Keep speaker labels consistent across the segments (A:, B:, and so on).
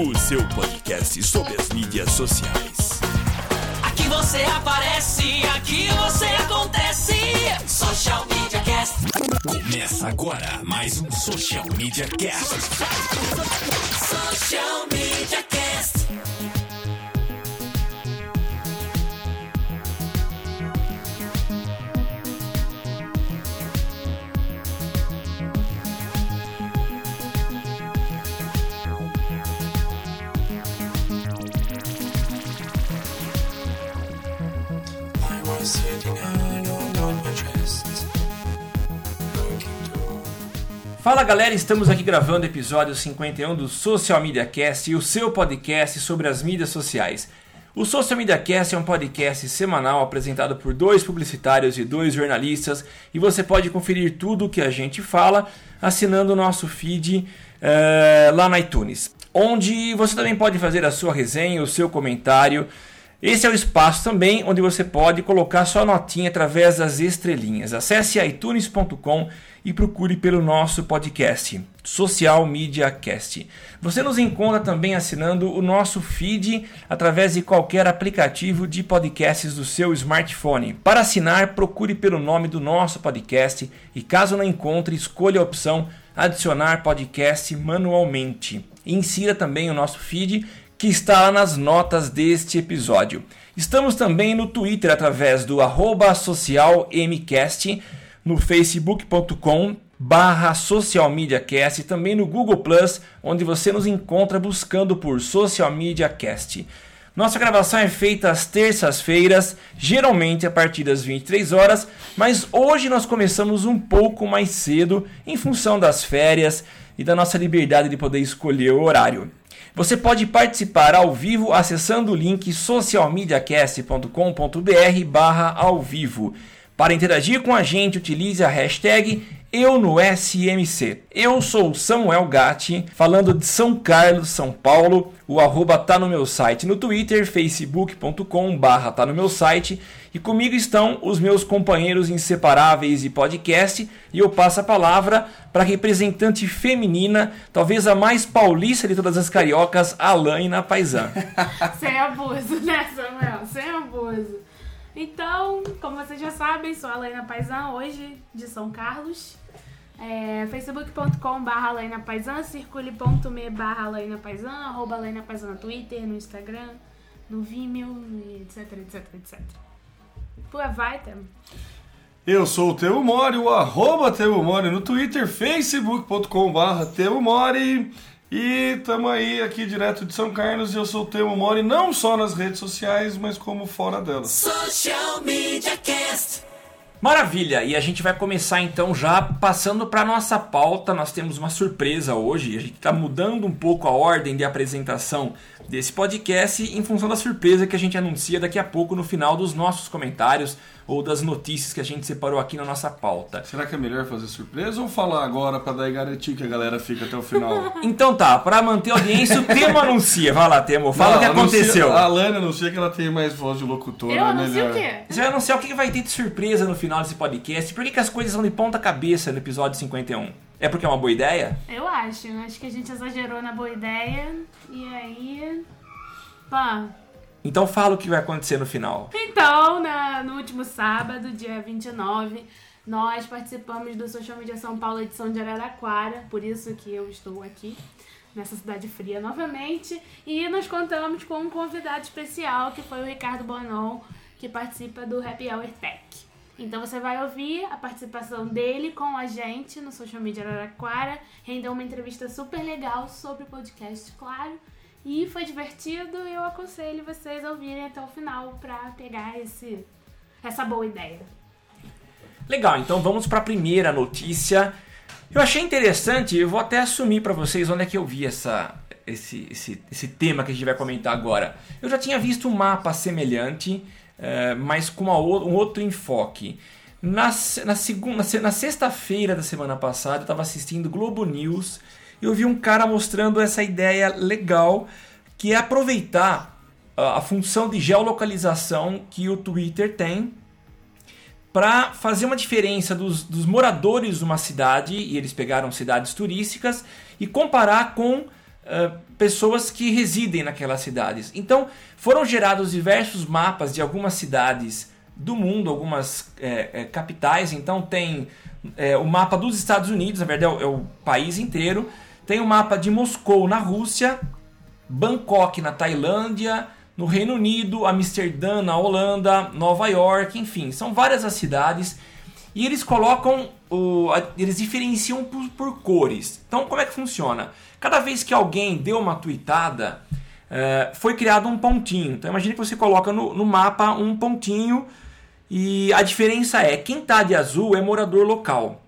A: o seu podcast sobre as mídias sociais.
B: Aqui você aparece, aqui você acontece. Social Media Cast.
A: Começa agora mais um Social Media Cast.
B: Social Media Cast.
C: Fala galera, estamos aqui gravando o episódio 51 do Social Media Cast, o seu podcast sobre as mídias sociais. O Social Media Cast é um podcast semanal apresentado por dois publicitários e dois jornalistas e você pode conferir tudo o que a gente fala assinando o nosso feed eh, lá na iTunes, onde você também pode fazer a sua resenha, o seu comentário. Esse é o espaço também onde você pode colocar sua notinha através das estrelinhas. Acesse itunes.com e procure pelo nosso podcast, Social Media Cast. Você nos encontra também assinando o nosso feed através de qualquer aplicativo de podcasts do seu smartphone. Para assinar, procure pelo nome do nosso podcast e caso não encontre, escolha a opção adicionar podcast manualmente. Insira também o nosso feed que está lá nas notas deste episódio. Estamos também no Twitter através do socialmcast, no facebook.com barra socialmediacast e também no Google Plus, onde você nos encontra buscando por Social Media Cast. Nossa gravação é feita às terças-feiras, geralmente a partir das 23 horas, mas hoje nós começamos um pouco mais cedo em função das férias e da nossa liberdade de poder escolher o horário. Você pode participar ao vivo acessando o link socialmediacast.com.br barra ao vivo. Para interagir com a gente, utilize a hashtag eu no SMC. Eu sou Samuel Gatti, falando de São Carlos, São Paulo. O arroba tá no meu site no Twitter, facebook.com barra tá no meu site. E comigo estão os meus companheiros inseparáveis de podcast. E eu passo a palavra para a representante feminina, talvez a mais paulista de todas as cariocas, Alaina Paisan.
D: Sem abuso, né, Samuel? Sem abuso. Então, como vocês já sabem, sou a Alaina Paisan, hoje de São Carlos. É, facebook.com barra Alaina Paisan, circule.me barra Alaina Paisan, arroba Alaina Paisan no Twitter, no Instagram, no Vimeo, etc, etc, etc. É vai, Tem?
E: Eu sou o Temo Mori, o arroba Temo Mori no Twitter, facebook.com barra Temo Mori e tamo aí aqui direto de São Carlos e eu sou o Temo Mori não só nas redes sociais, mas como fora delas.
B: Social Media Cast.
C: Maravilha! E a gente vai começar então já passando para nossa pauta. Nós temos uma surpresa hoje. A gente está mudando um pouco a ordem de apresentação desse podcast em função da surpresa que a gente anuncia daqui a pouco no final dos nossos comentários ou das notícias que a gente separou aqui na nossa pauta.
E: Será que é melhor fazer surpresa ou falar agora pra dar garantir que a galera fica até o final?
C: Então tá, para manter a audiência, o Temo anuncia. Vai lá, Temo, fala o que
E: Não, anuncia-
C: aconteceu.
E: A Alana anuncia que ela tem mais voz de locutora.
D: Eu
E: é
D: anuncio
E: melhor.
D: o quê?
C: Você vai anunciar o que vai ter de surpresa no final desse podcast. Por que, que as coisas são de ponta cabeça no episódio 51? É porque é uma boa ideia?
D: Eu acho. Acho que a gente exagerou na boa ideia. E aí. Pá.
C: Então fala o que vai acontecer no final.
D: Então, na- no último sábado, dia 29, nós participamos do Social Media São Paulo, edição de Araraquara. Por isso que eu estou aqui, nessa cidade fria novamente. E nós contamos com um convidado especial, que foi o Ricardo Bonon, que participa do Happy Hour Tech. Então você vai ouvir a participação dele com a gente no Social Media Araraquara. Rendeu uma entrevista super legal sobre podcast, claro. E foi divertido e eu aconselho vocês a ouvirem até o final pra pegar esse, essa boa ideia.
C: Legal, então vamos para a primeira notícia. Eu achei interessante, eu vou até assumir para vocês onde é que eu vi essa, esse, esse, esse tema que a gente vai comentar agora. Eu já tinha visto um mapa semelhante, é, mas com uma, um outro enfoque. Na, na, segunda, na se- na sexta-feira da semana passada, eu estava assistindo Globo News eu vi um cara mostrando essa ideia legal que é aproveitar a, a função de geolocalização que o Twitter tem para fazer uma diferença dos, dos moradores de uma cidade, e eles pegaram cidades turísticas, e comparar com eh, pessoas que residem naquelas cidades. Então foram gerados diversos mapas de algumas cidades do mundo, algumas eh, eh, capitais. Então tem eh, o mapa dos Estados Unidos, na verdade é o, é o país inteiro. Tem o mapa de Moscou na Rússia, Bangkok na Tailândia, no Reino Unido, Amsterdã na Holanda, Nova York, enfim, são várias as cidades e eles colocam, o, eles diferenciam por, por cores. Então, como é que funciona? Cada vez que alguém deu uma tweetada, eh, foi criado um pontinho. Então, imagine que você coloca no, no mapa um pontinho e a diferença é quem está de azul é morador local.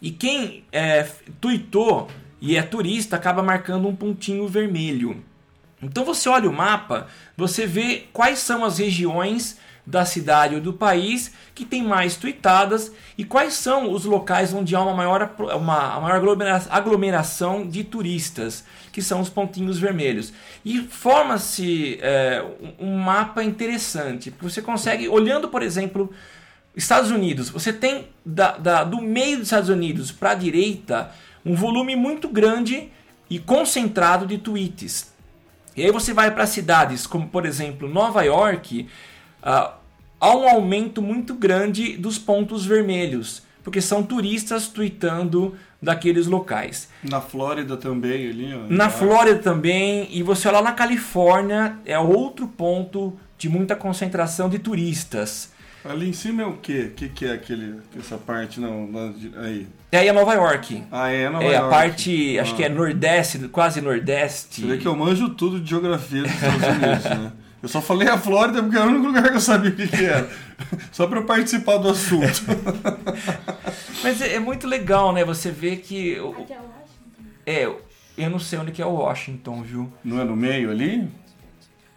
C: E quem é, e é turista acaba marcando um pontinho vermelho. Então você olha o mapa, você vê quais são as regiões da cidade ou do país que tem mais tweetadas e quais são os locais onde há uma maior, uma, a maior aglomera- aglomeração de turistas, que são os pontinhos vermelhos. E forma-se é, um- um mapa interessante, porque você consegue, olhando, por exemplo, Estados Unidos, você tem da, da- do meio dos Estados Unidos para a direita um volume muito grande e concentrado de tweets. E aí você vai para cidades como, por exemplo, Nova York, ah, há um aumento muito grande dos pontos vermelhos, porque são turistas tweetando daqueles locais.
E: Na Flórida também, ali, ó.
C: Na. Flórida também, e você olha lá na Califórnia, é outro ponto de muita concentração de turistas.
E: Ali em cima é o quê? O que, que é aquele, essa parte? Não, lá de- aí.
C: E aí é Nova York.
E: Ah, é Nova
C: é a
E: York.
C: parte, acho
E: Ah.
C: que é nordeste, quase nordeste.
E: Você vê que eu manjo tudo de geografia dos Estados Unidos, né? Eu só falei a Flórida porque era o único lugar que eu sabia o que, que era. Só pra eu participar do assunto.
C: Mas é, é muito legal, né? Você vê que. o-
D: Aqui é Washington.
C: É, eu não sei onde que é o Washington, viu?
E: Não é no meio ali?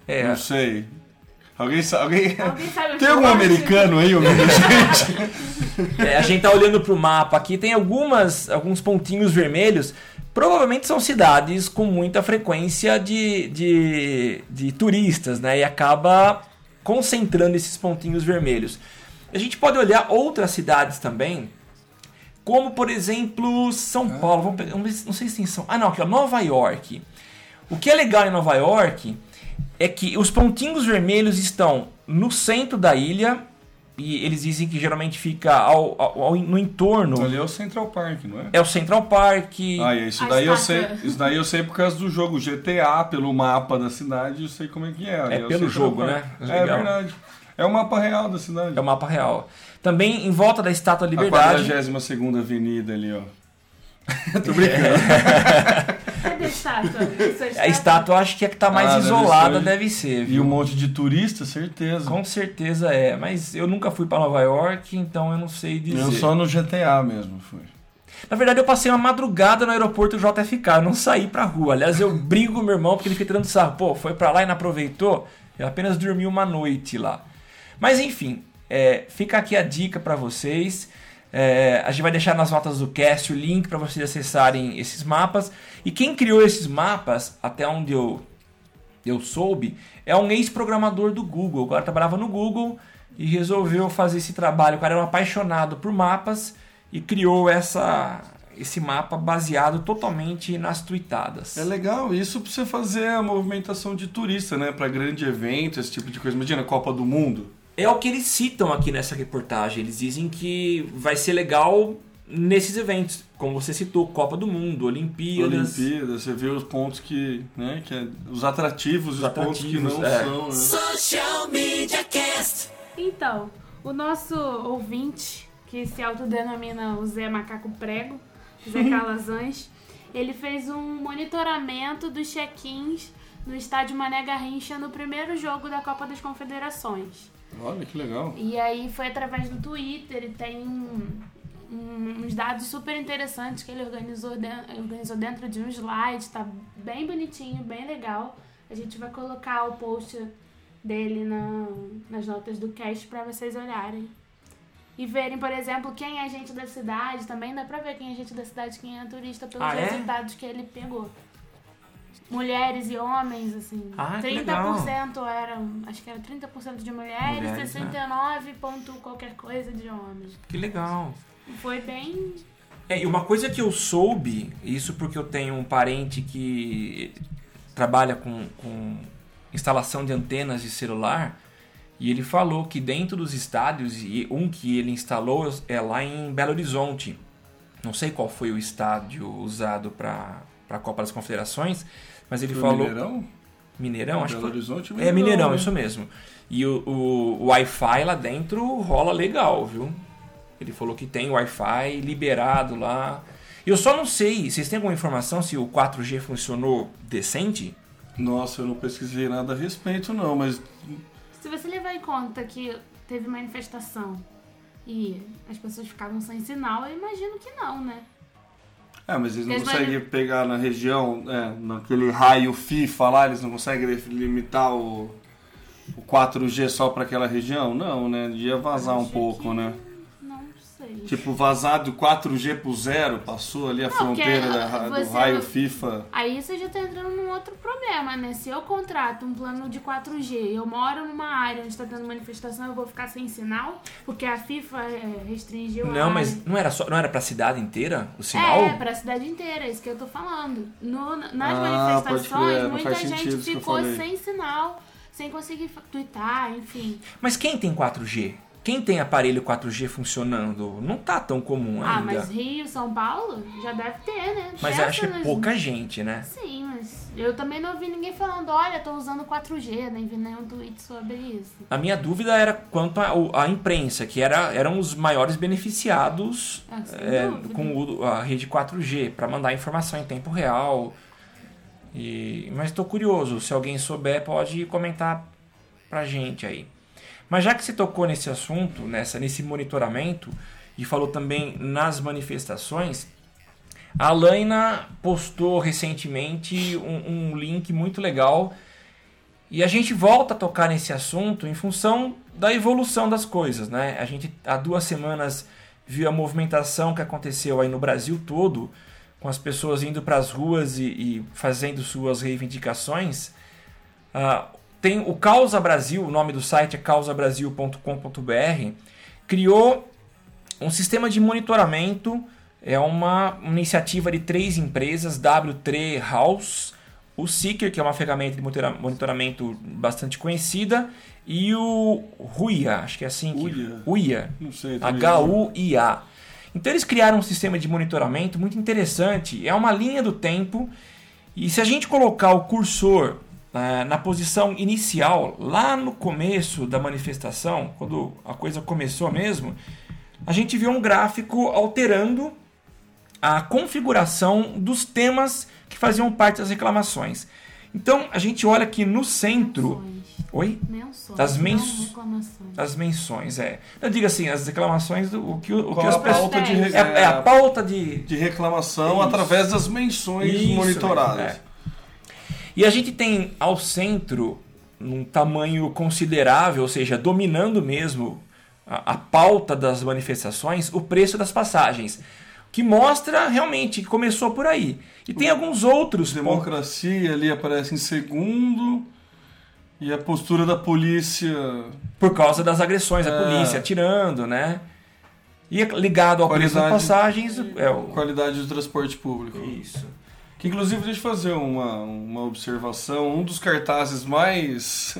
C: É,
E: Não sei. Alguém sabe? Alguém...
D: Alguém sabe
E: Tem algum americano aí ouvindo a gente?
C: é, a gente tá olhando pro mapa aqui, tem algumas, alguns pontinhos vermelhos. Provavelmente são cidades com muita frequência de, de, de turistas, né? E acaba concentrando esses pontinhos vermelhos. A gente pode olhar outras cidades também, como por exemplo São Paulo. Vamos pegar, não sei- não sei se tem São. Ah, não, aqui ó, Nova York. O que é legal em Nova York é que os pontinhos vermelhos estão no centro da ilha e eles dizem que geralmente fica ao, ao- ao- no entorno.
E: Ali é o Central Park, não é?
C: É o Central Park.
E: Ah, é, isso
D: A
E: daí eu sei. Isso daí eu sei por causa do jogo GTA, pelo mapa da cidade, eu sei como é que é. Ali
C: É
E: o
C: pelo jogo,
E: Park.
C: né?
E: É
C: Legal.
E: verdade. É o mapa real da cidade.
C: É o mapa real. Também em volta da Estátua da
E: A
C: Liberdade.
E: 42 Avenida ali, ó. Tô brincando.
D: Estátua?
C: A estátua eu acho que é que tá mais
E: Ah, deve
C: isolada,
E: ser.
C: deve ser,
E: E um monte de turista, certeza.
C: Com certeza é, mas eu nunca fui para Nova York, então eu não sei dizer.
E: Eu só no GTA mesmo fui.
C: Na verdade, eu passei uma madrugada no aeroporto JFK, eu não saí pra rua. Aliás, eu brigo com meu irmão porque ele fica tirando sarro. Pô, foi pra lá e não aproveitou? Eu apenas dormi uma noite lá. Mas enfim, é, fica aqui a dica pra vocês. É, a gente vai deixar nas notas do cast o link para vocês acessarem esses mapas. E quem criou esses mapas, até onde eu, eu soube, é um ex-programador do Google. Agora trabalhava no Google e resolveu fazer esse trabalho. O cara era um apaixonado por mapas e criou essa, esse mapa baseado totalmente nas tweetadas.
E: É legal isso pra você fazer a movimentação de turista, né? Pra grande evento, esse tipo de coisa. Imagina, Copa do Mundo.
C: É o que eles citam aqui nessa reportagem. Eles dizem que vai ser legal nesses eventos, como você citou, Copa do Mundo, Olimpíadas.
E: Olimpíada, você vê os pontos que, né, que é, os atrativos, os,
C: Os
E: pontos que
C: atrativos,
E: não
C: é.
E: são, né?
B: Social Media Cast.
D: Então, o nosso ouvinte, que se autodenomina o Zé Macaco Prego, Zé Calazans, ele fez um monitoramento dos check-ins no estádio Mané Garrincha no primeiro jogo da Copa das Confederações.
E: Olha que legal.
D: E aí foi através do Twitter e tem uns dados super interessantes que ele organizou, den- organizou dentro de um slide, tá bem bonitinho, bem legal. A gente vai colocar o post dele na- nas notas do cast para vocês olharem. E verem, por exemplo, quem é gente da cidade, também dá pra ver quem é gente da cidade, quem é turista, pelos
C: Ah, é?
D: resultados que ele pegou. Mulheres e homens, assim.
C: Ah, que
D: 30% eram, acho que era 30% de mulheres,
C: Mulheres, né?
D: 69 ponto qualquer coisa de homens.
C: Que legal.
D: Foi bem.
C: É, e uma coisa que eu soube, isso porque eu tenho um parente que trabalha com, com instalação de antenas de celular, e ele falou que dentro dos estádios, e um que ele instalou é lá em Belo Horizonte. Não sei qual foi o estádio usado para a Copa das Confederações, mas ele
E: Foi
C: falou.
E: Mineirão?
C: Mineirão, acho
E: Belo
C: que.
E: Horizonte,
C: É Mineirão,
E: né?
C: isso mesmo. E o, o, o Wi-Fi lá dentro rola legal, viu? Ele falou que tem Wi-Fi liberado lá. Eu só não sei, vocês têm alguma informação se o 4G funcionou decente?
E: Nossa, eu não pesquisei nada a respeito, não, mas
D: Se você levar em conta que teve manifestação e as pessoas ficavam sem sinal, eu imagino que não, né?
E: É, mas eles não
D: Eles
E: conseguem pegar na região, é, naquele raio FIFA lá, eles não conseguem limitar o, o 4G só para aquela região? Não, né? Ia vazar um pouco,
D: que-
E: né?
D: Sei.
E: Tipo, vazar do 4G pro zero, passou ali a
D: Não,
E: fronteira da do raio FIFA.
D: Aí você já tá entrando num outro problema, né? Se eu contrato um plano de 4G, eu moro numa área onde tá tendo manifestação, eu vou ficar sem sinal? Porque a FIFA é, restringiu a
C: Não,
D: área.
C: mas não era só, não era pra cidade inteira o sinal?
D: É, pra cidade inteira, é isso que eu tô falando. No- nas
E: Ah,
D: manifestações, muita gente ficou sem sinal, sem conseguir twittar, enfim.
C: Mas quem tem 4G? Quem tem aparelho 4G funcionando? Não tá tão comum
D: Ah,
C: ainda.
D: mas Rio, São Paulo, já deve ter, né?
C: Mas acho que é pouca gente, né?
D: Sim, mas eu também não ouvi ninguém falando, olha, tô usando 4G, nem vi nenhum tweet sobre isso.
C: A minha dúvida era quanto à imprensa, que era, eram os maiores beneficiados
D: Ah,
C: é, com o- a rede 4G, para mandar informação em tempo real. E, mas estou curioso, se alguém souber pode comentar pra gente aí. Mas já que você tocou nesse assunto, nessa, nesse monitoramento, e falou também nas manifestações, a Laina postou recentemente um, um link muito legal e a gente volta a tocar nesse assunto em função da evolução das coisas, né? A gente há duas semanas viu a movimentação que aconteceu aí no Brasil todo, com as pessoas indo para as ruas e, e fazendo suas reivindicações. Ah, tem o Causa Brasil, o nome do site é causabrasil.com.br, criou um sistema de monitoramento, é uma iniciativa de três empresas, W3 House, o Seeker, que é uma ferramenta de monitora- monitoramento bastante conhecida, e o Ruia, acho que é assim que...
E: Uia? Não sei.
C: H-U-I-A. Então eles criaram um sistema de monitoramento muito interessante, é uma linha do tempo, e se a gente colocar o cursor na posição inicial, lá no começo da manifestação, quando a coisa começou mesmo, a gente vê um gráfico alterando a configuração dos temas que faziam parte das reclamações. Então a gente olha aqui no centro.
D: Menções.
C: Oi?
D: Menções.
C: Das
D: não
C: mens-
D: reclamações.
C: As menções, é. Eu digo assim, as reclamações do o que, o que as
E: a
C: pessoas.
E: re-
C: É, é a pauta de.
E: de reclamação
C: Isso.
E: através das menções
C: Isso
E: monitoradas.
C: mesmo, é. E a gente tem ao centro, num tamanho considerável, ou seja, dominando mesmo a, a pauta das manifestações, o preço das passagens. Que mostra realmente que começou por aí. E tem alguns outros.
E: Democracia ali aparece em segundo. E a postura da polícia.
C: Por causa das agressões, a
E: É.
C: polícia atirando, né? E ligado ao preço das
E: Qualidade-
C: passagens, é o.
E: Qualidade do transporte público.
C: Isso.
E: Que inclusive deixa eu fazer uma, uma observação. Um dos cartazes mais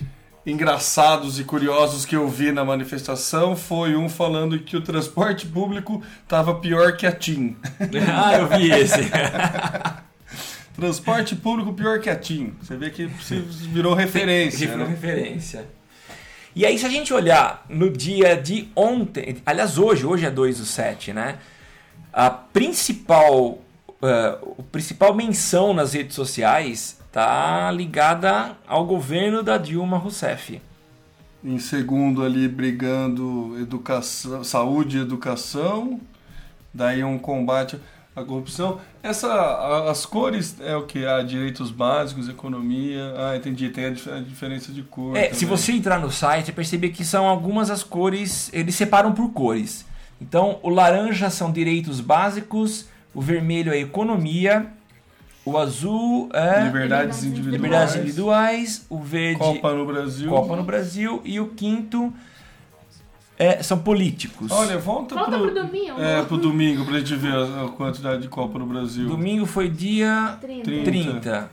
E: engraçados e curiosos que eu vi na manifestação foi um falando que o transporte público estava pior que a TIM.
C: ah, eu vi esse.
E: Transporte público pior que a TIM. Você vê que virou referência.
C: Virou
E: né?
C: referência. E aí, se a gente olhar no dia de ontem, aliás, hoje, hoje é 2 do 7, né? A principal, eh, o principal menção nas redes sociais tá ligada ao governo da Dilma Rousseff.
E: Em segundo ali brigando educação, saúde e educação. daí um combate à corrupção. Essa, as cores é o que? Ah, direitos básicos, economia. Ah, entendi, tem a, dif- a diferença de cor.
C: É, se você entrar no site, perceber que são algumas as cores, eles separam por cores. Então, o laranja são direitos básicos, o vermelho é economia, o azul é
E: Liberdades individuais.
C: liberdades individuais, o verde
E: Copa no Brasil.
C: Copa no Brasil e o quinto é, são políticos.
E: Olha, volta,
D: Volta
E: pro,
D: pro domingo.
E: É, pro domingo pra gente ver a, a quantidade de Copa no Brasil.
C: Domingo foi dia
D: 30.
E: 30.
C: 30.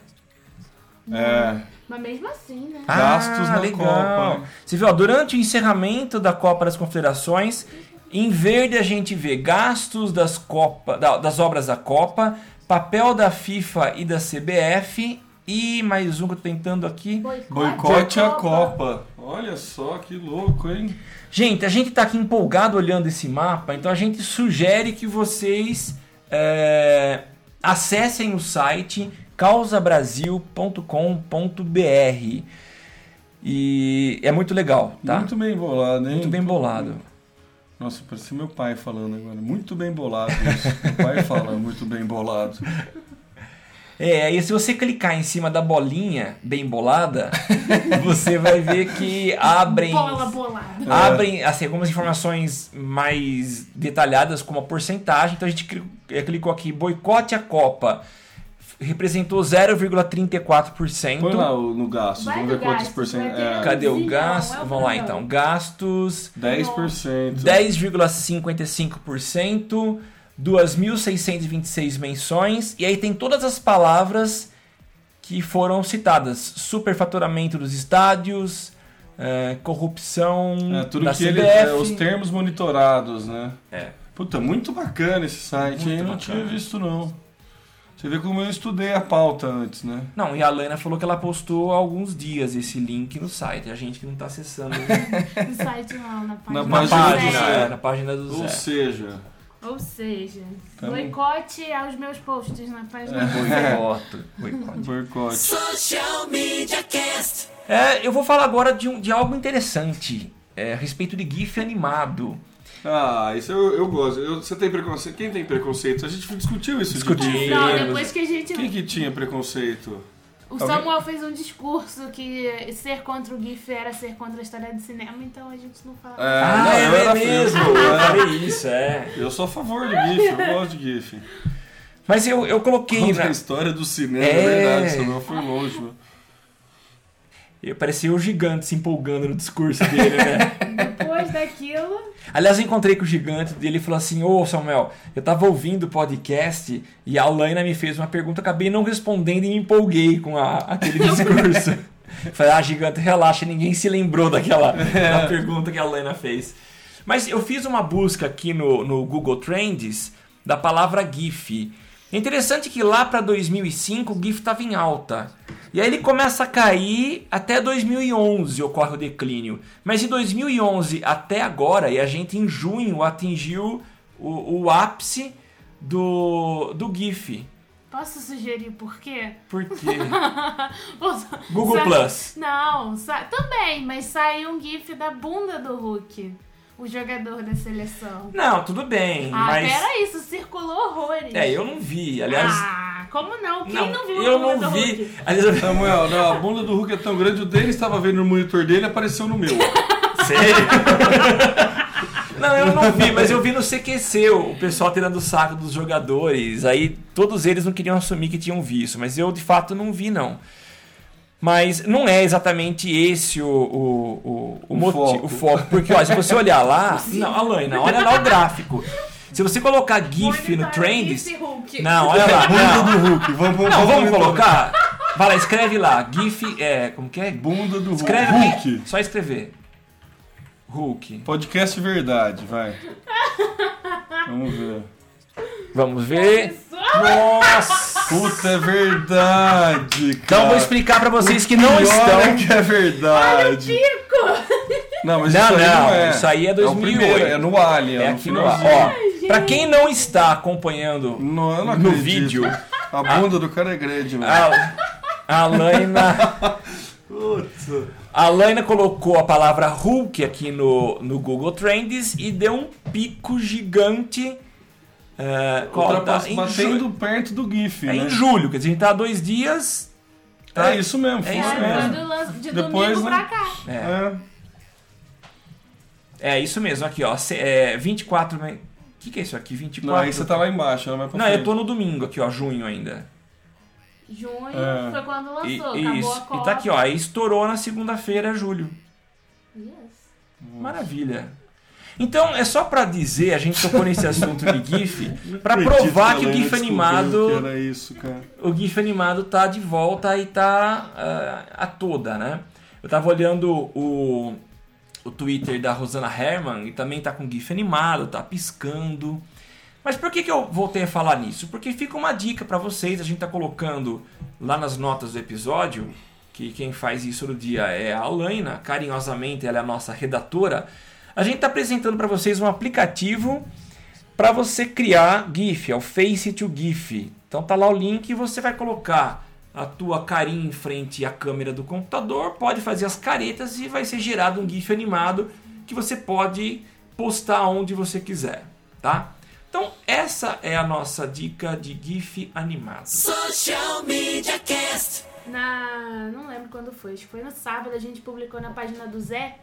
E: É.
D: Mas mesmo assim, né?
C: Ah,
E: Gastos na
C: legal.
E: Copa.
C: Você viu, ó, durante o encerramento da Copa das Confederações, em verde a gente vê gastos das, Copa, da- das obras da Copa, papel da FIFA e da CBF e mais um que eu tô tentando aqui.
E: Boicote a Copa. Olha só que louco, hein?
C: Gente, a gente tá aqui empolgado olhando esse mapa, então a gente sugere que vocês é, acessem o site causabrasil.com.br e é muito legal, tá?
E: Muito bem bolado, hein?
C: Muito bem bolado.
E: Nossa, parecia meu pai falando agora. Muito bem bolado isso. meu pai fala muito bem bolado.
C: É, e se você clicar em cima da bolinha bem bolada, você vai ver que abrem
D: Bola bolada.
C: abrem assim, algumas informações mais detalhadas, como a porcentagem. Então a gente eh, clicou aqui, boicote a Copa. Representou 0,34%.
E: Põe lá o- no gasto.
D: Vai
E: Vamos
D: do
E: ver quantos por cento. É,
C: Cadê o gasto?
D: é o
C: Vamos lá então. Gastos
E: 10%.
C: 10,55%, 2.626 menções, e aí tem todas as palavras que foram citadas: superfaturamento dos estádios, eh, corrupção
E: É, tudo
C: da
E: que ele,
C: CBF.
E: é, os termos monitorados, né?
C: É.
E: Puta, muito bacana esse site, hein?
C: Muito
E: Não
C: bacana.
E: tinha visto, não. Você vê como eu estudei a pauta antes, né?
C: Não, e a Lana falou que ela postou há alguns dias esse link no site. A gente que não tá acessando
D: No site não, na página.
E: Na
C: na
E: página
C: página,
E: do Zé.
C: é, na página do
E: Ou
C: Zé.
E: seja,
D: Ou seja,
E: Tá bom.
D: boicote aos meus posts na página.
C: Boicote. boicote.
E: boicote.
B: Social Media Cast.
C: É, eu vou falar agora de, um, de algo interessante é, a respeito de GIF animado.
E: Ah, isso eu, eu gosto. Eu- você tem preconceito? Quem tem preconceito? A gente discutiu isso. de
C: Discutiu.
E: GIF,
D: Não,
E: né?
D: depois que a gente.
E: Quem que tinha preconceito?
D: O Samuel fez um discurso que ser contra o GIF era ser contra a história do cinema, então a gente não fala.
E: É,
C: Ah,
E: não,
C: é,
E: eu era
C: mesmo.
E: eu-
C: falei isso, é.
E: Eu sou a favor do GIF, eu gosto de GIF.
C: Mas eu, eu coloquei
E: Contra
C: na.
E: a história do cinema,
C: É.
E: é verdade, isso não foi longe. mano.
C: Eu parecia o gigante se empolgando no discurso dele, né?
D: Depois daquilo.
C: Aliás, eu encontrei com o gigante e ele falou assim: Ô Samuel, eu tava ouvindo o podcast e a Alaina me fez uma pergunta, acabei não respondendo e me empolguei com a- aquele discurso. Falei, ah, gigante, relaxa, ninguém se lembrou daquela da pergunta que a Alaina fez. Mas eu fiz uma busca aqui no, no Google Trends da palavra GIF. É interessante que lá para 2005 o GIF estava em alta. E aí ele começa a cair até 2011 ocorre o declínio. Mas de 2011 até agora, e a gente em junho atingiu o, o ápice do, do GIF.
D: Posso sugerir por quê?
C: Por quê? Google Plus.
D: Não, também, mas saiu um GIF da bunda do Hulk, o jogador da seleção.
C: Não, tudo bem,
D: Ah,
C: mas.
D: pera isso, circulou horrores.
C: É, eu não vi. Aliás.
D: Ah, como não? Quem não, viu
C: eu
D: a bunda
C: não
D: do
C: vi.
D: Hulk?
C: Aliás.
E: Samuel, não, a bunda do Hulk é tão grande, o dele estava vendo no monitor dele e apareceu no meu.
C: Sério? Não, eu não vi, mas eu vi no CQC o pessoal tirando o saco dos jogadores. Aí todos eles não queriam assumir que tinham visto, mas eu de fato não vi, não. Mas não é exatamente esse o, o, o, o,
E: O
C: moti-
E: foco.
C: o foco. Porque, ó, se você olhar lá. Não, Alaina, olha lá o gráfico. Se você colocar GIF no
D: Monitor
C: Trends.
D: GIF.
C: Não, olha lá.
E: Bunda
C: Não,
E: do Hulk, vamos, vamos,
C: não vamos colocar. Vai lá, escreve lá. GIF. É, como que é?
E: Bunda do Hulk.
C: Escreve
E: Hulk.
C: Só escrever. Hulk.
E: Podcast verdade, vai. Vamos ver.
C: Vamos ver. Nossa!
E: Puta, é verdade, cara.
C: Então eu vou explicar pra vocês que
E: O
C: não
E: pior
C: estão.
E: É que é verdade.
D: Pico!
E: Não, mas
C: Não,
E: isso aí
C: não,
E: não é.
C: isso aí é
E: o
C: 2008.
E: primeiro, é no Alien.
C: É
E: no
C: aqui no
E: finalzinho.
C: Ó, pra quem não está acompanhando
E: Não, eu não
C: no
E: acredito.
C: vídeo,
E: A bunda do cara é grande, mano.
C: a, a Laina.
E: Putz.
C: A Laina colocou a palavra Hulk aqui no, no Google Trends e deu um pico gigante É,
E: Ultrapass-
C: tá em
E: batendo perto do GIF,
C: É
E: né?
C: em julho, quer dizer, a gente tá há dois dias. tá?
E: É isso mesmo,
C: É
E: foi
C: isso
E: isso
D: É,
E: mesmo.
D: de
E: Depois,
D: domingo
E: né?
D: pra cá.
C: É,
E: É.
C: é isso mesmo, aqui ó. É, 24. O que, que é isso aqui? 24.
E: Não, aí você tá lá embaixo, ela vai pra
C: Não,
E: frente.
C: eu tô no domingo aqui, ó, junho ainda.
D: Junho
E: É.
D: foi quando lançou,
C: E,
D: acabou
C: isso.
D: a Copa.
C: E tá aqui, ó. Aí estourou na segunda-feira, julho.
D: Yes.
C: Maravilha. Então, é só pra dizer, a gente tocou nesse assunto de GIF, pra
E: Acredito
C: provar que o GIF animado.
E: que era isso, cara.
C: o GIF animado tá de volta e tá ah, a toda, né? Eu tava olhando o, o Twitter da Rosana Herman e também tá com GIF animado, tá piscando. Mas por que, que eu voltei a falar nisso? Porque fica uma dica pra vocês, a gente tá colocando lá nas notas do episódio, que quem faz isso no dia é a Alaina, carinhosamente ela é a nossa redatora. A gente tá apresentando pra vocês um aplicativo para você criar GIF, é o Face to GIF. Então tá lá o link e você vai colocar a tua carinha em frente à câmera do computador, pode fazer as caretas e vai ser gerado um GIF animado que você pode postar onde você quiser, tá? Então essa é a nossa dica de GIF animado.
B: Social Media Cast.
D: Na. Não lembro quando foi, acho que foi no sábado, a gente publicou na página do Zé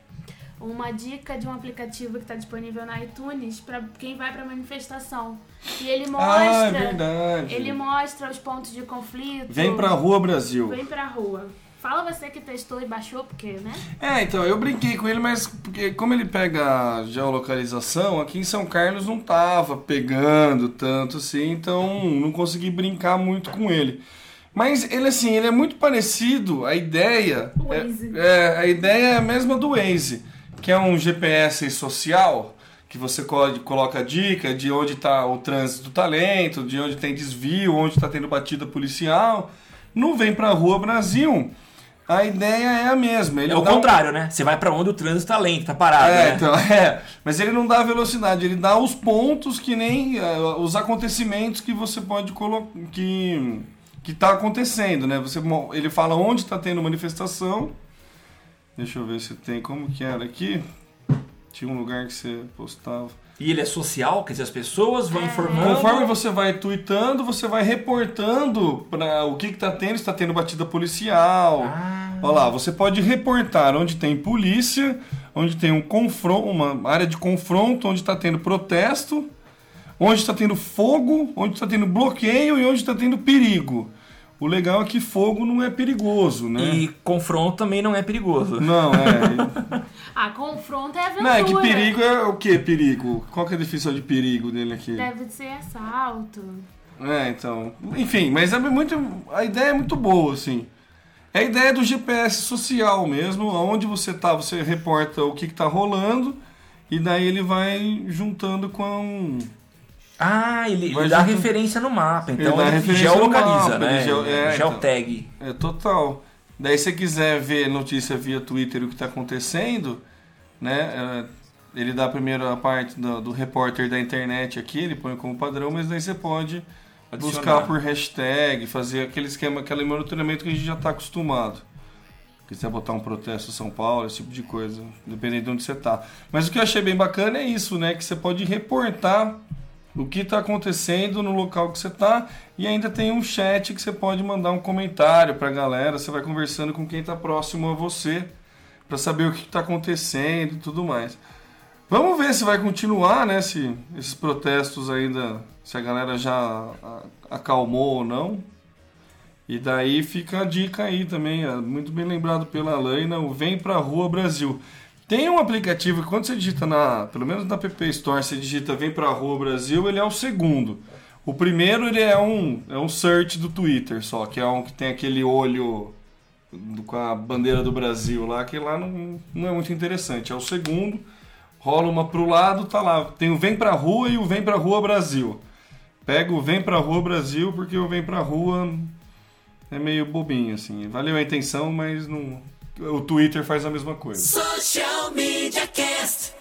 D: uma dica de um aplicativo que está disponível na iTunes para quem vai para manifestação. E ele
E: Ah, é
D: mostra.
E: verdade.
D: ele mostra os pontos de conflito.
E: Vem pra rua, Brasil.
D: Vem pra rua. Fala você que testou e baixou, porque, né?
E: É, então, eu brinquei com ele, mas porque como ele pega geolocalização, aqui em São Carlos não tava pegando tanto assim, então não consegui brincar muito com ele. Mas ele assim, ele é muito parecido, a ideia.
D: O Waze.
E: É, é, a ideia é a mesma do Waze, que é um GPS social, que você colo- coloca a dica de onde está o trânsito do talento, de onde tem desvio, onde está tendo batida policial. Não vem pra rua Brasil. A ideia é a mesma. Ele
C: É o
E: dá um-
C: contrário, né? Você vai pra onde o trânsito tá lento, tá parado,
E: é,
C: né?
E: então, é. Mas ele não dá velocidade, ele dá os pontos que nem eh, os acontecimentos que você pode colocar. que que tá acontecendo, né? Você, ele fala onde está tendo manifestação. Deixa eu ver se tem. Como que era aqui? Tinha um lugar que você postava.
C: E ele é social, quer dizer, as pessoas vão informando.
E: Conforme você vai tweetando, você vai reportando para o que está tendo, se está tendo batida policial.
C: Ah.
E: Olha lá, você pode reportar onde tem polícia, onde tem um confronto, uma área de confronto, onde está tendo protesto, onde está tendo fogo, onde está tendo bloqueio e onde está tendo perigo. O legal é que fogo não é perigoso, né?
C: E confronto também não é perigoso.
E: Não, é.
D: Ah, confronto é aventura.
E: não, é que perigo é o que perigo? Qual que é a definição de perigo dele aqui?
D: Deve ser assalto.
E: É, então. Enfim, mas é muito. A ideia é muito boa, assim. É a ideia do GPS social mesmo, onde você tá, você reporta o que, que tá rolando, e daí ele vai juntando com.
C: Ah, ele, ele dá referência no mapa, então ele,
E: no
C: geolocaliza,
E: mapa,
C: né?
E: ele geo- é,
C: Geotag.
E: É total. Daí se você quiser ver notícia via Twitter o que tá acontecendo, né? é, ele dá primeiro a parte do, do repórter da internet aqui, ele põe como padrão, mas daí você pode
C: Adicionar.
E: buscar por hashtag, fazer aquele esquema, aquele monitoramento que a gente já está acostumado. Quiser botar um protesto em São Paulo, esse tipo de coisa, dependendo de onde você tá. Mas o que eu achei bem bacana é isso, né? Que você pode reportar o que está acontecendo no local que você tá e ainda tem um chat que você pode mandar um comentário pra galera, você vai conversando com quem tá próximo a você para saber o que está acontecendo e tudo mais. Vamos ver se vai continuar, né? Se esses protestos ainda, se a galera já a- acalmou ou não. E daí fica a dica aí também, é muito bem lembrado pela Alaina, o Vem Pra Rua Brasil. Tem um aplicativo que quando você digita na, pelo menos na App Store, você digita Vem Pra Rua Brasil, ele é o segundo. O primeiro ele é um, é um search do Twitter só, que é um que tem aquele olho com a bandeira do Brasil lá, que lá não, não é muito interessante. É o segundo, rola uma pro lado, tá lá. Tem o Vem Pra Rua e o Vem Pra Rua Brasil. Pega o Vem Pra Rua Brasil, porque o Vem Pra Rua é meio bobinho, assim. Valeu a intenção, mas não... o Twitter faz a mesma coisa.
B: Social Media Cast.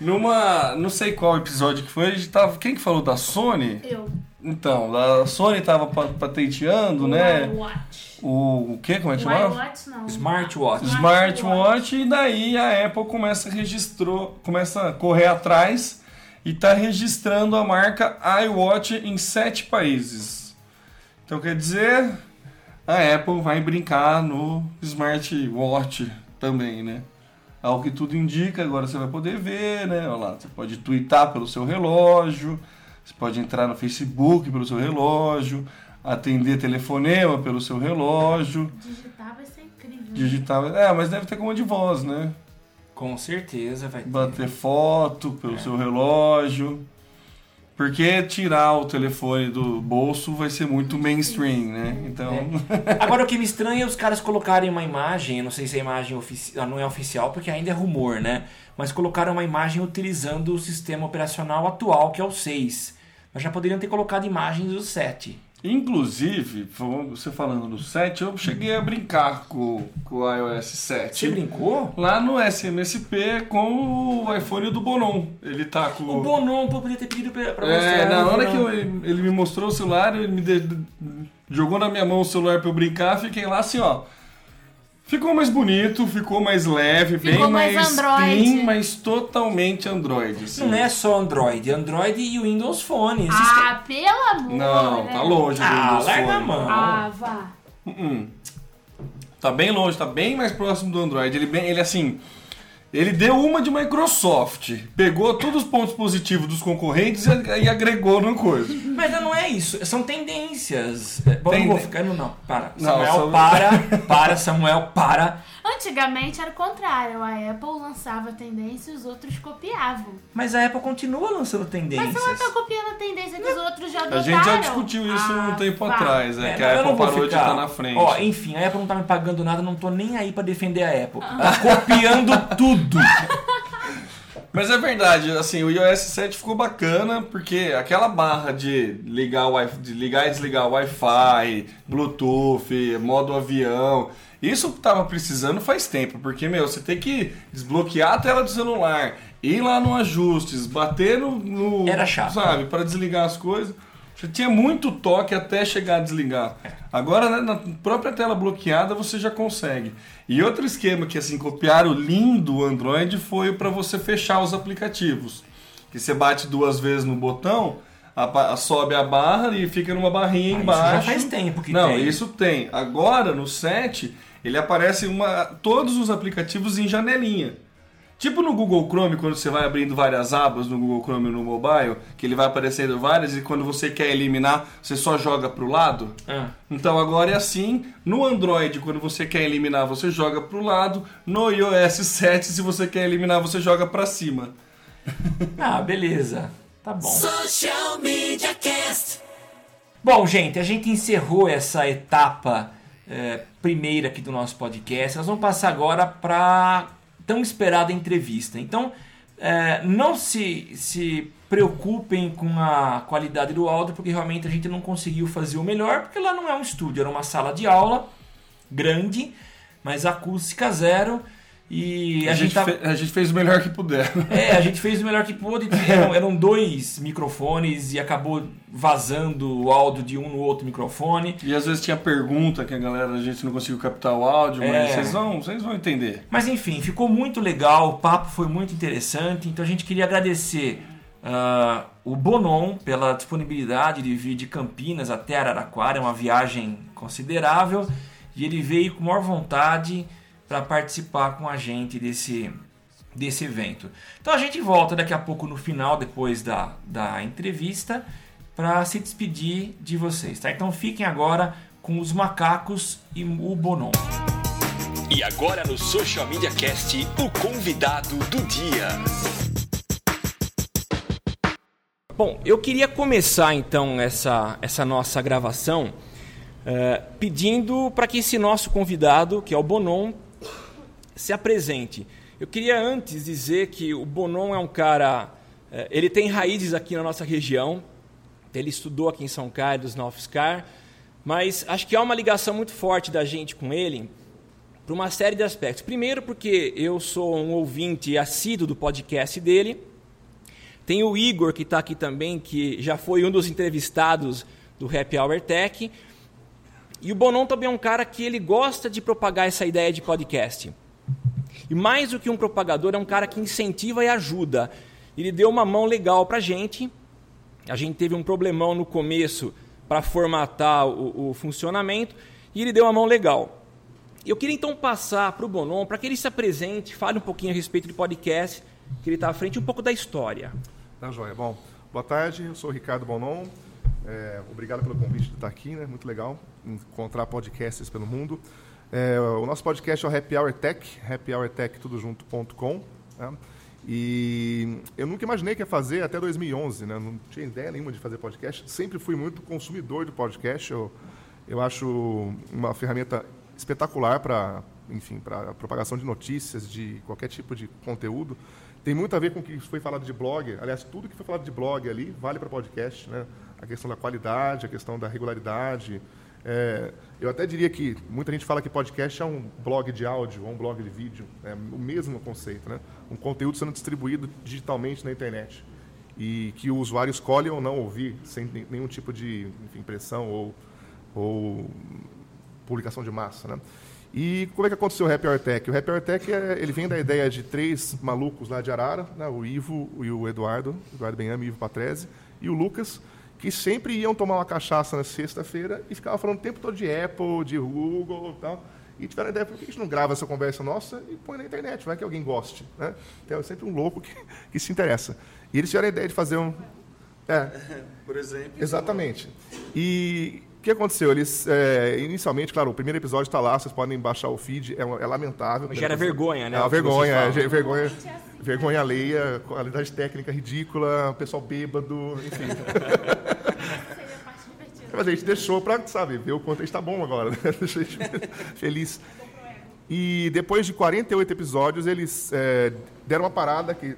E: Numa. Não sei qual episódio que foi, a gente tava. Quem que falou da Sony?
D: Eu.
E: Então, a Sony tava pa- patenteando, né?
D: Watch.
E: O, o que? Como é que chamava?
D: Watch não.
C: Smartwatch.
E: Smartwatch, e daí a Apple começa a registrou, começa a correr atrás e está registrando a marca iWatch em sete países. Então quer dizer, a Apple vai brincar no smartwatch também, né? Ao que tudo indica, agora você vai poder ver, né? Olha lá, você pode twittar pelo seu relógio, você pode entrar no Facebook pelo seu relógio, atender telefonema pelo seu relógio,
D: Digitar vai ser incrível. né?
E: digitar. É, mas deve ter como de voz, né?
C: Com certeza vai ter.
E: Bater foto pelo seu relógio. Porque tirar o telefone do bolso vai ser muito mainstream, né? Então.
C: Agora o que me estranha é os caras colocarem uma imagem, não sei se a imagem ofici- ah, não é oficial porque ainda é rumor, né? Mas colocaram uma imagem utilizando o sistema operacional atual, que é o 6. Mas já poderiam ter colocado imagens do 7.
E: Inclusive, você falando do 7, eu cheguei a brincar com, com o iOS 7.
C: Você brincou?
E: Lá no SMSP com o iPhone do Bonon. Ele tá com.
C: O Bonon, pô, podia ter pedido pra, pra mostrar.
E: É, na
C: não
E: hora que eu- ele me mostrou o celular, ele me de- jogou na minha mão o celular pra eu brincar, fiquei lá assim, ó. Ficou mais bonito, ficou mais leve,
D: Ficou
E: bem
D: mais
E: mais,
D: Android.
E: clean, mas totalmente Android. assim.
C: Não é só Android, Android e o Windows Phone.
D: Ah, pelo amor,
E: Não,
D: né?
E: tá longe do
C: Ah,
E: Windows
C: larga a
E: Phone.
C: mão.
D: Ah, vá.
E: Hum. Tá bem longe, tá bem mais próximo do Android. Ele, bem, ele assim. Ele deu uma de Microsoft, pegou todos os pontos positivos dos concorrentes e, e agregou no coisa.
C: Mas não é isso, são tendências. É, Bom,
E: Tende-
C: não vou ficar. Não, não, para.
E: Não,
C: Samuel,
E: só-
C: para. Para, Samuel, para.
D: Antigamente era o contrário. A Apple lançava a tendência e os outros copiavam.
C: Mas a Apple continua lançando
D: Mas
C: tendências.
D: ela tá copiando a tendência que os outros já adotaram.
E: A gente já discutiu isso
D: Ah,
E: um tempo atrás, é,
C: É,
E: que
C: mas
E: a Apple parou de
C: ficar-
E: estar na frente.
C: Ó, enfim, a Apple não tá me pagando nada, não tô nem aí pra defender a Apple. Tá copiando tudo.
E: Mas é verdade, assim, o iOS 7 ficou bacana porque aquela barra de ligar, o wi de ligar e desligar o Wi-Fi, Bluetooth, modo avião, isso tava precisando faz tempo, porque, meu, você tem que desbloquear a tela do celular, ir lá no ajustes, bater no. no-
C: Era chato.
E: Sabe, para desligar as coisas. Você tinha muito toque até chegar a desligar. Agora, né, na própria tela bloqueada, você já consegue. E outro esquema que, assim, copiaram lindo o Android foi para você fechar os aplicativos. Que você bate duas vezes no botão, a ba- sobe a barra e fica numa barrinha
C: Ah, isso
E: embaixo.
C: já faz tempo que
E: Não,
C: tem.
E: isso tem. Agora, no 7, ele aparece uma, todos os aplicativos em janelinha. Tipo no Google Chrome, quando você vai abrindo várias abas no Google Chrome no mobile, que ele vai aparecendo várias e quando você quer eliminar, você só joga pro lado.
C: Ah.
E: Então agora é assim, no Android, quando você quer eliminar, você joga pro lado, no iOS 7, se você quer eliminar, você joga pra cima.
C: Ah, beleza. Tá bom.
B: Social Media Cast.
C: Bom, gente, a gente encerrou essa etapa eh, primeira aqui do nosso podcast. Nós vamos passar agora para tão esperada entrevista. Então, eh, não se, se preocupem com a qualidade do áudio, porque realmente a gente não conseguiu fazer o melhor, porque lá não é um estúdio, era uma sala de aula grande, mas acústica zero. E
E: A,
C: a,
E: gente,
C: gente tava...
E: fe- a gente fez o melhor que puder.
C: É, a gente fez o melhor que pôde. Eram, eram dois microfones e acabou vazando o áudio de um no outro microfone.
E: E às vezes tinha pergunta que a galera, a gente não conseguiu captar o áudio,
C: É.
E: mas vocês vão, vocês vão entender.
C: Mas enfim, ficou muito legal, o papo foi muito interessante. Então a gente queria agradecer ah, o Bonon pela disponibilidade de vir de Campinas até Araraquara, é uma viagem considerável. E ele veio com maior vontade para participar com a gente desse, desse evento. Então a gente volta daqui a pouco no final, depois da, da entrevista, para se despedir de vocês. Tá? Então fiquem agora com os macacos e o Bonon.
A: E agora no Social Media Cast, o convidado do dia.
C: Bom, eu queria começar então essa, essa nossa gravação eh, pedindo para que esse nosso convidado, que é o Bonon, se apresente. Eu queria antes dizer que o Bonon é um cara, eh, ele tem raízes aqui na nossa região, ele estudou aqui em São Carlos, na UFSCar, mas acho que há uma ligação muito forte da gente com ele por uma série de aspectos. Primeiro, porque eu sou um ouvinte assíduo do podcast dele. Tem o Igor, que está aqui também, que já foi um dos entrevistados do Happy Hour Tech. E o Bonon também é um cara que ele gosta de propagar essa ideia de podcast. E mais do que um propagador, é um cara que incentiva e ajuda. Ele deu uma mão legal pra gente. A gente teve um problemão no começo para formatar o, o funcionamento e ele deu uma mão legal. Eu queria então passar para o Bonon para que ele se apresente, fale um pouquinho a respeito do podcast, que ele está à frente, um pouco da história.
F: Tá joia. Bom, boa tarde, eu sou o Ricardo Bonon. É, obrigado pelo convite de estar aqui, né? Muito legal encontrar podcasts pelo mundo. É, o nosso podcast é o Happy Hour Tech, happyhourtech.com. Né? E eu nunca imaginei que ia fazer até 2011, né? Não tinha ideia nenhuma de fazer podcast. Sempre fui muito consumidor de podcast. Eu, eu acho uma ferramenta espetacular para, enfim, para propagação de notícias, de qualquer tipo de conteúdo. Tem muito a ver com o que foi falado de blog. Aliás, tudo que foi falado de blog ali vale para podcast, né? A questão da qualidade, a questão da regularidade. É, eu até diria que muita gente fala que podcast é um blog de áudio ou um blog de vídeo. É o mesmo conceito, né? Um conteúdo sendo distribuído digitalmente na internet e que o usuário escolhe ou não ouvir sem nenhum tipo de enfim, pressão ou, ou publicação de massa, né? E como é que aconteceu o Happy Hour Tech? O Happy Hour Tech é, ele vem da ideia de três malucos lá de Arara, né? o Ivo e o Eduardo, Eduardo Benhame e Ivo Patrese, e o Lucas, que sempre iam tomar uma cachaça na sexta-feira e ficavam falando o tempo todo de Apple, de Google e tal. E tiveram a ideia, por que a gente não grava essa conversa nossa e põe na internet, vai que alguém goste. Né? Então é sempre um louco que, que se interessa. E eles tiveram a ideia de fazer um... É,
E: Por exemplo.
F: Exatamente. E que aconteceu? Eles, é, inicialmente, claro, o primeiro episódio está lá, vocês podem baixar o feed, é, é lamentável.
C: Mas gera vergonha, né?
F: É vergonha, é, ge- vergonha, vergonha alheia, qualidade técnica ridícula, o pessoal bêbado, enfim. Mas a gente deixou para, sabe, ver o quanto a gente está bom agora, né? Deixa a gente feliz. E depois de 48 episódios, eles é, deram uma parada que o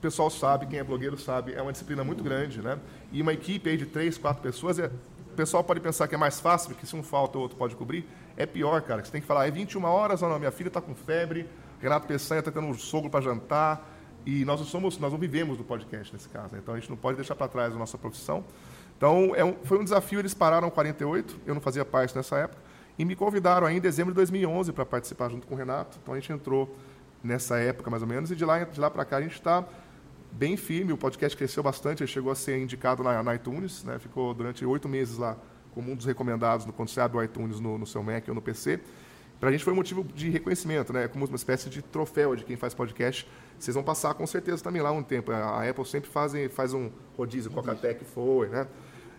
F: pessoal sabe, quem é blogueiro sabe, é uma disciplina muito grande, né? E uma equipe aí de três, quatro pessoas, é, pessoal pode pensar que é mais fácil, porque se um falta, o outro pode cobrir. É pior, cara, você tem que falar, é 21 horas, ou não, minha filha está com febre, Renato Peçanha está tendo um sogro para jantar, e nós não somos, nós não vivemos do podcast nesse caso, né? então a gente não pode deixar para trás a nossa profissão. Então, é um- foi um desafio, eles pararam 48, eu não fazia parte nessa época, e me convidaram aí em dezembro de 2011 para participar junto com o Renato. Então, a gente entrou nessa época, mais ou menos, e de lá, de lá para cá a gente está bem firme. O podcast cresceu bastante, ele chegou a ser indicado na, na iTunes, né? ficou durante oito meses lá como um dos recomendados no- quando você abre o iTunes no, no seu Mac ou no PC. Para a gente foi um motivo de reconhecimento, né? como uma espécie de troféu de quem faz podcast. Vocês vão passar com certeza também lá um tempo. A a Apple sempre faz, faz um rodízio, Coca-Tech foi, né?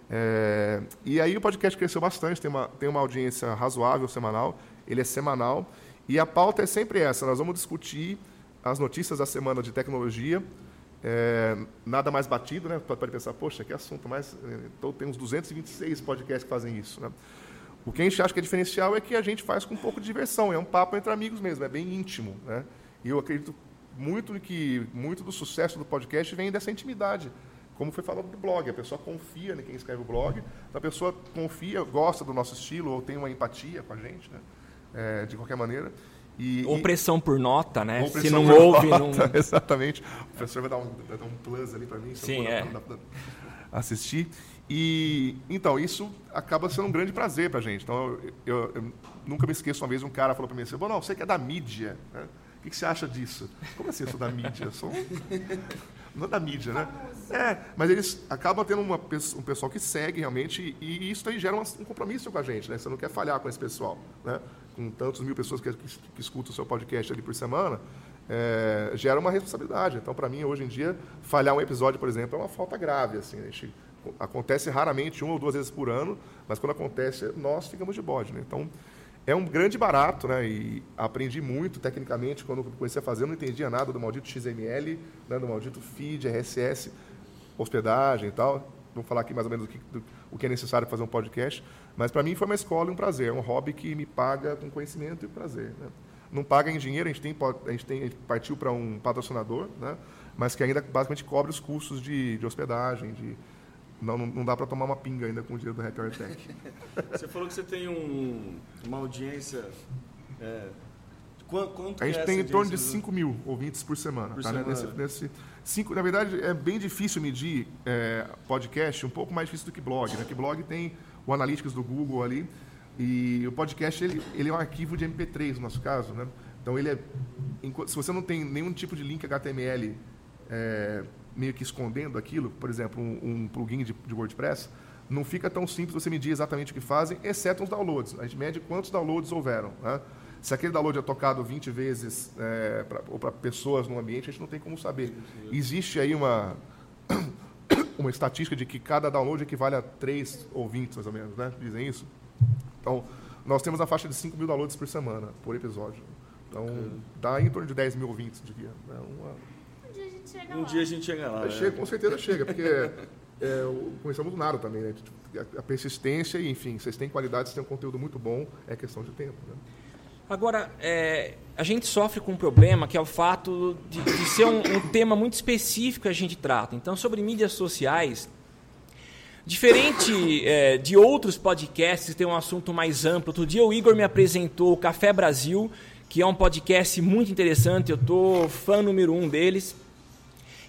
F: É, e aí o podcast cresceu bastante, tem uma, tem uma audiência razoável semanal, ele é semanal, e a pauta é sempre essa, nós vamos discutir as notícias da semana de tecnologia, é, nada mais batido, né? Pode pensar, poxa, que assunto mais... é, Então tem uns 226 podcasts que fazem isso, né? O que a gente acha que é diferencial é que a gente faz com um pouco de diversão, é um papo entre amigos mesmo, é bem íntimo, né? E eu acredito muito que muito do sucesso do podcast vem dessa intimidade. Como foi falado do blog, a pessoa confia em quem escreve o blog, a pessoa confia, gosta do nosso estilo ou tem uma empatia com a gente, né? É, de qualquer maneira. E,
C: Ou
F: e-
C: pressão por nota, né? Se não
F: por
C: ouve, não...
F: nota, Exatamente. O professor vai dar um, vai dar um plus ali para mim. se eu
C: Sim,
F: for
C: é.
F: assistir. E, então, isso acaba sendo um grande prazer para a gente. Então, eu, eu- eu nunca me esqueço, uma vez um cara falou para mim assim, bom, não, você que é da mídia, né? o que, que você acha disso? Como assim eu sou da mídia? Eu sou um... Não é da mídia, né? É, mas eles acabam tendo uma, um pessoal que segue realmente e isso aí gera um compromisso com a gente, né? Você não quer falhar com esse pessoal, né? Com tantos mil pessoas que, que, que escutam o seu podcast ali por semana, é, gera uma responsabilidade. Então, para mim, hoje em dia, falhar um episódio, por exemplo, é uma falta grave, assim. A gente, acontece raramente, uma ou duas vezes por ano, mas quando acontece, nós ficamos de bode, né? Então, é um grande barato, né? E aprendi muito tecnicamente quando comecei a fazer. Eu não entendia nada do maldito XML, né? do maldito feed, RSS, hospedagem e tal. Vou falar aqui mais ou menos o que, do- o que é necessário para fazer um podcast. Mas para mim foi uma escola e um prazer. É um hobby que me paga com conhecimento e prazer. Né? Não paga em dinheiro, a gente, tem, a gente tem, a gente partiu para um patrocinador, né? mas que ainda basicamente cobre os custos de, de hospedagem, de. Não, não, dá para tomar uma pinga ainda com o dinheiro do Happy Hour Tech.
E: Você falou que você tem um- uma audiência. É, quan- quanto
F: A gente
E: é
F: tem em torno de
E: audiência?
F: 5 mil ouvintes por semana.
E: Por
F: tá, né?
E: semana.
F: Nesse, nesse cinco, na verdade, é bem difícil medir é, podcast, um pouco mais difícil do que blog. Né? Que blog tem o Analytics do Google ali, e o podcast ele, ele é um arquivo de MP3, no nosso caso. Né? Então, ele é, se você não tem nenhum tipo de link HTML é, meio que escondendo aquilo, por exemplo, um, um plugin de, de WordPress, não fica tão simples você medir exatamente o que fazem, exceto os downloads. A gente mede quantos downloads houveram. Né? Se aquele download é tocado 20 vezes é, pra, ou para pessoas no ambiente, a gente não tem como saber. Existe aí uma, uma estatística de que cada download equivale a 3 ouvintes, mais ou menos, né? Dizem isso. Então, nós temos a faixa de 5 mil downloads por semana, por episódio. Então, dá em torno de 10 mil ouvintes, diria. É uma,
D: Um dia a gente chega
G: Um
D: lá.
G: dia a gente chega lá. né?
F: Chega, com certeza chega, porque é, começamos do nada também, né? A- A persistência, e, enfim, vocês têm qualidade, vocês têm um conteúdo muito bom, é questão de tempo. Né?
C: Agora, é, a gente sofre com um problema que é o fato de, de ser um, um tema muito específico que a gente trata. Então, sobre mídias sociais, diferente é, de outros podcasts que tem um assunto mais amplo. Outro dia o Igor me apresentou o Café Brasil, que é um podcast muito interessante. Eu tô fã número um deles.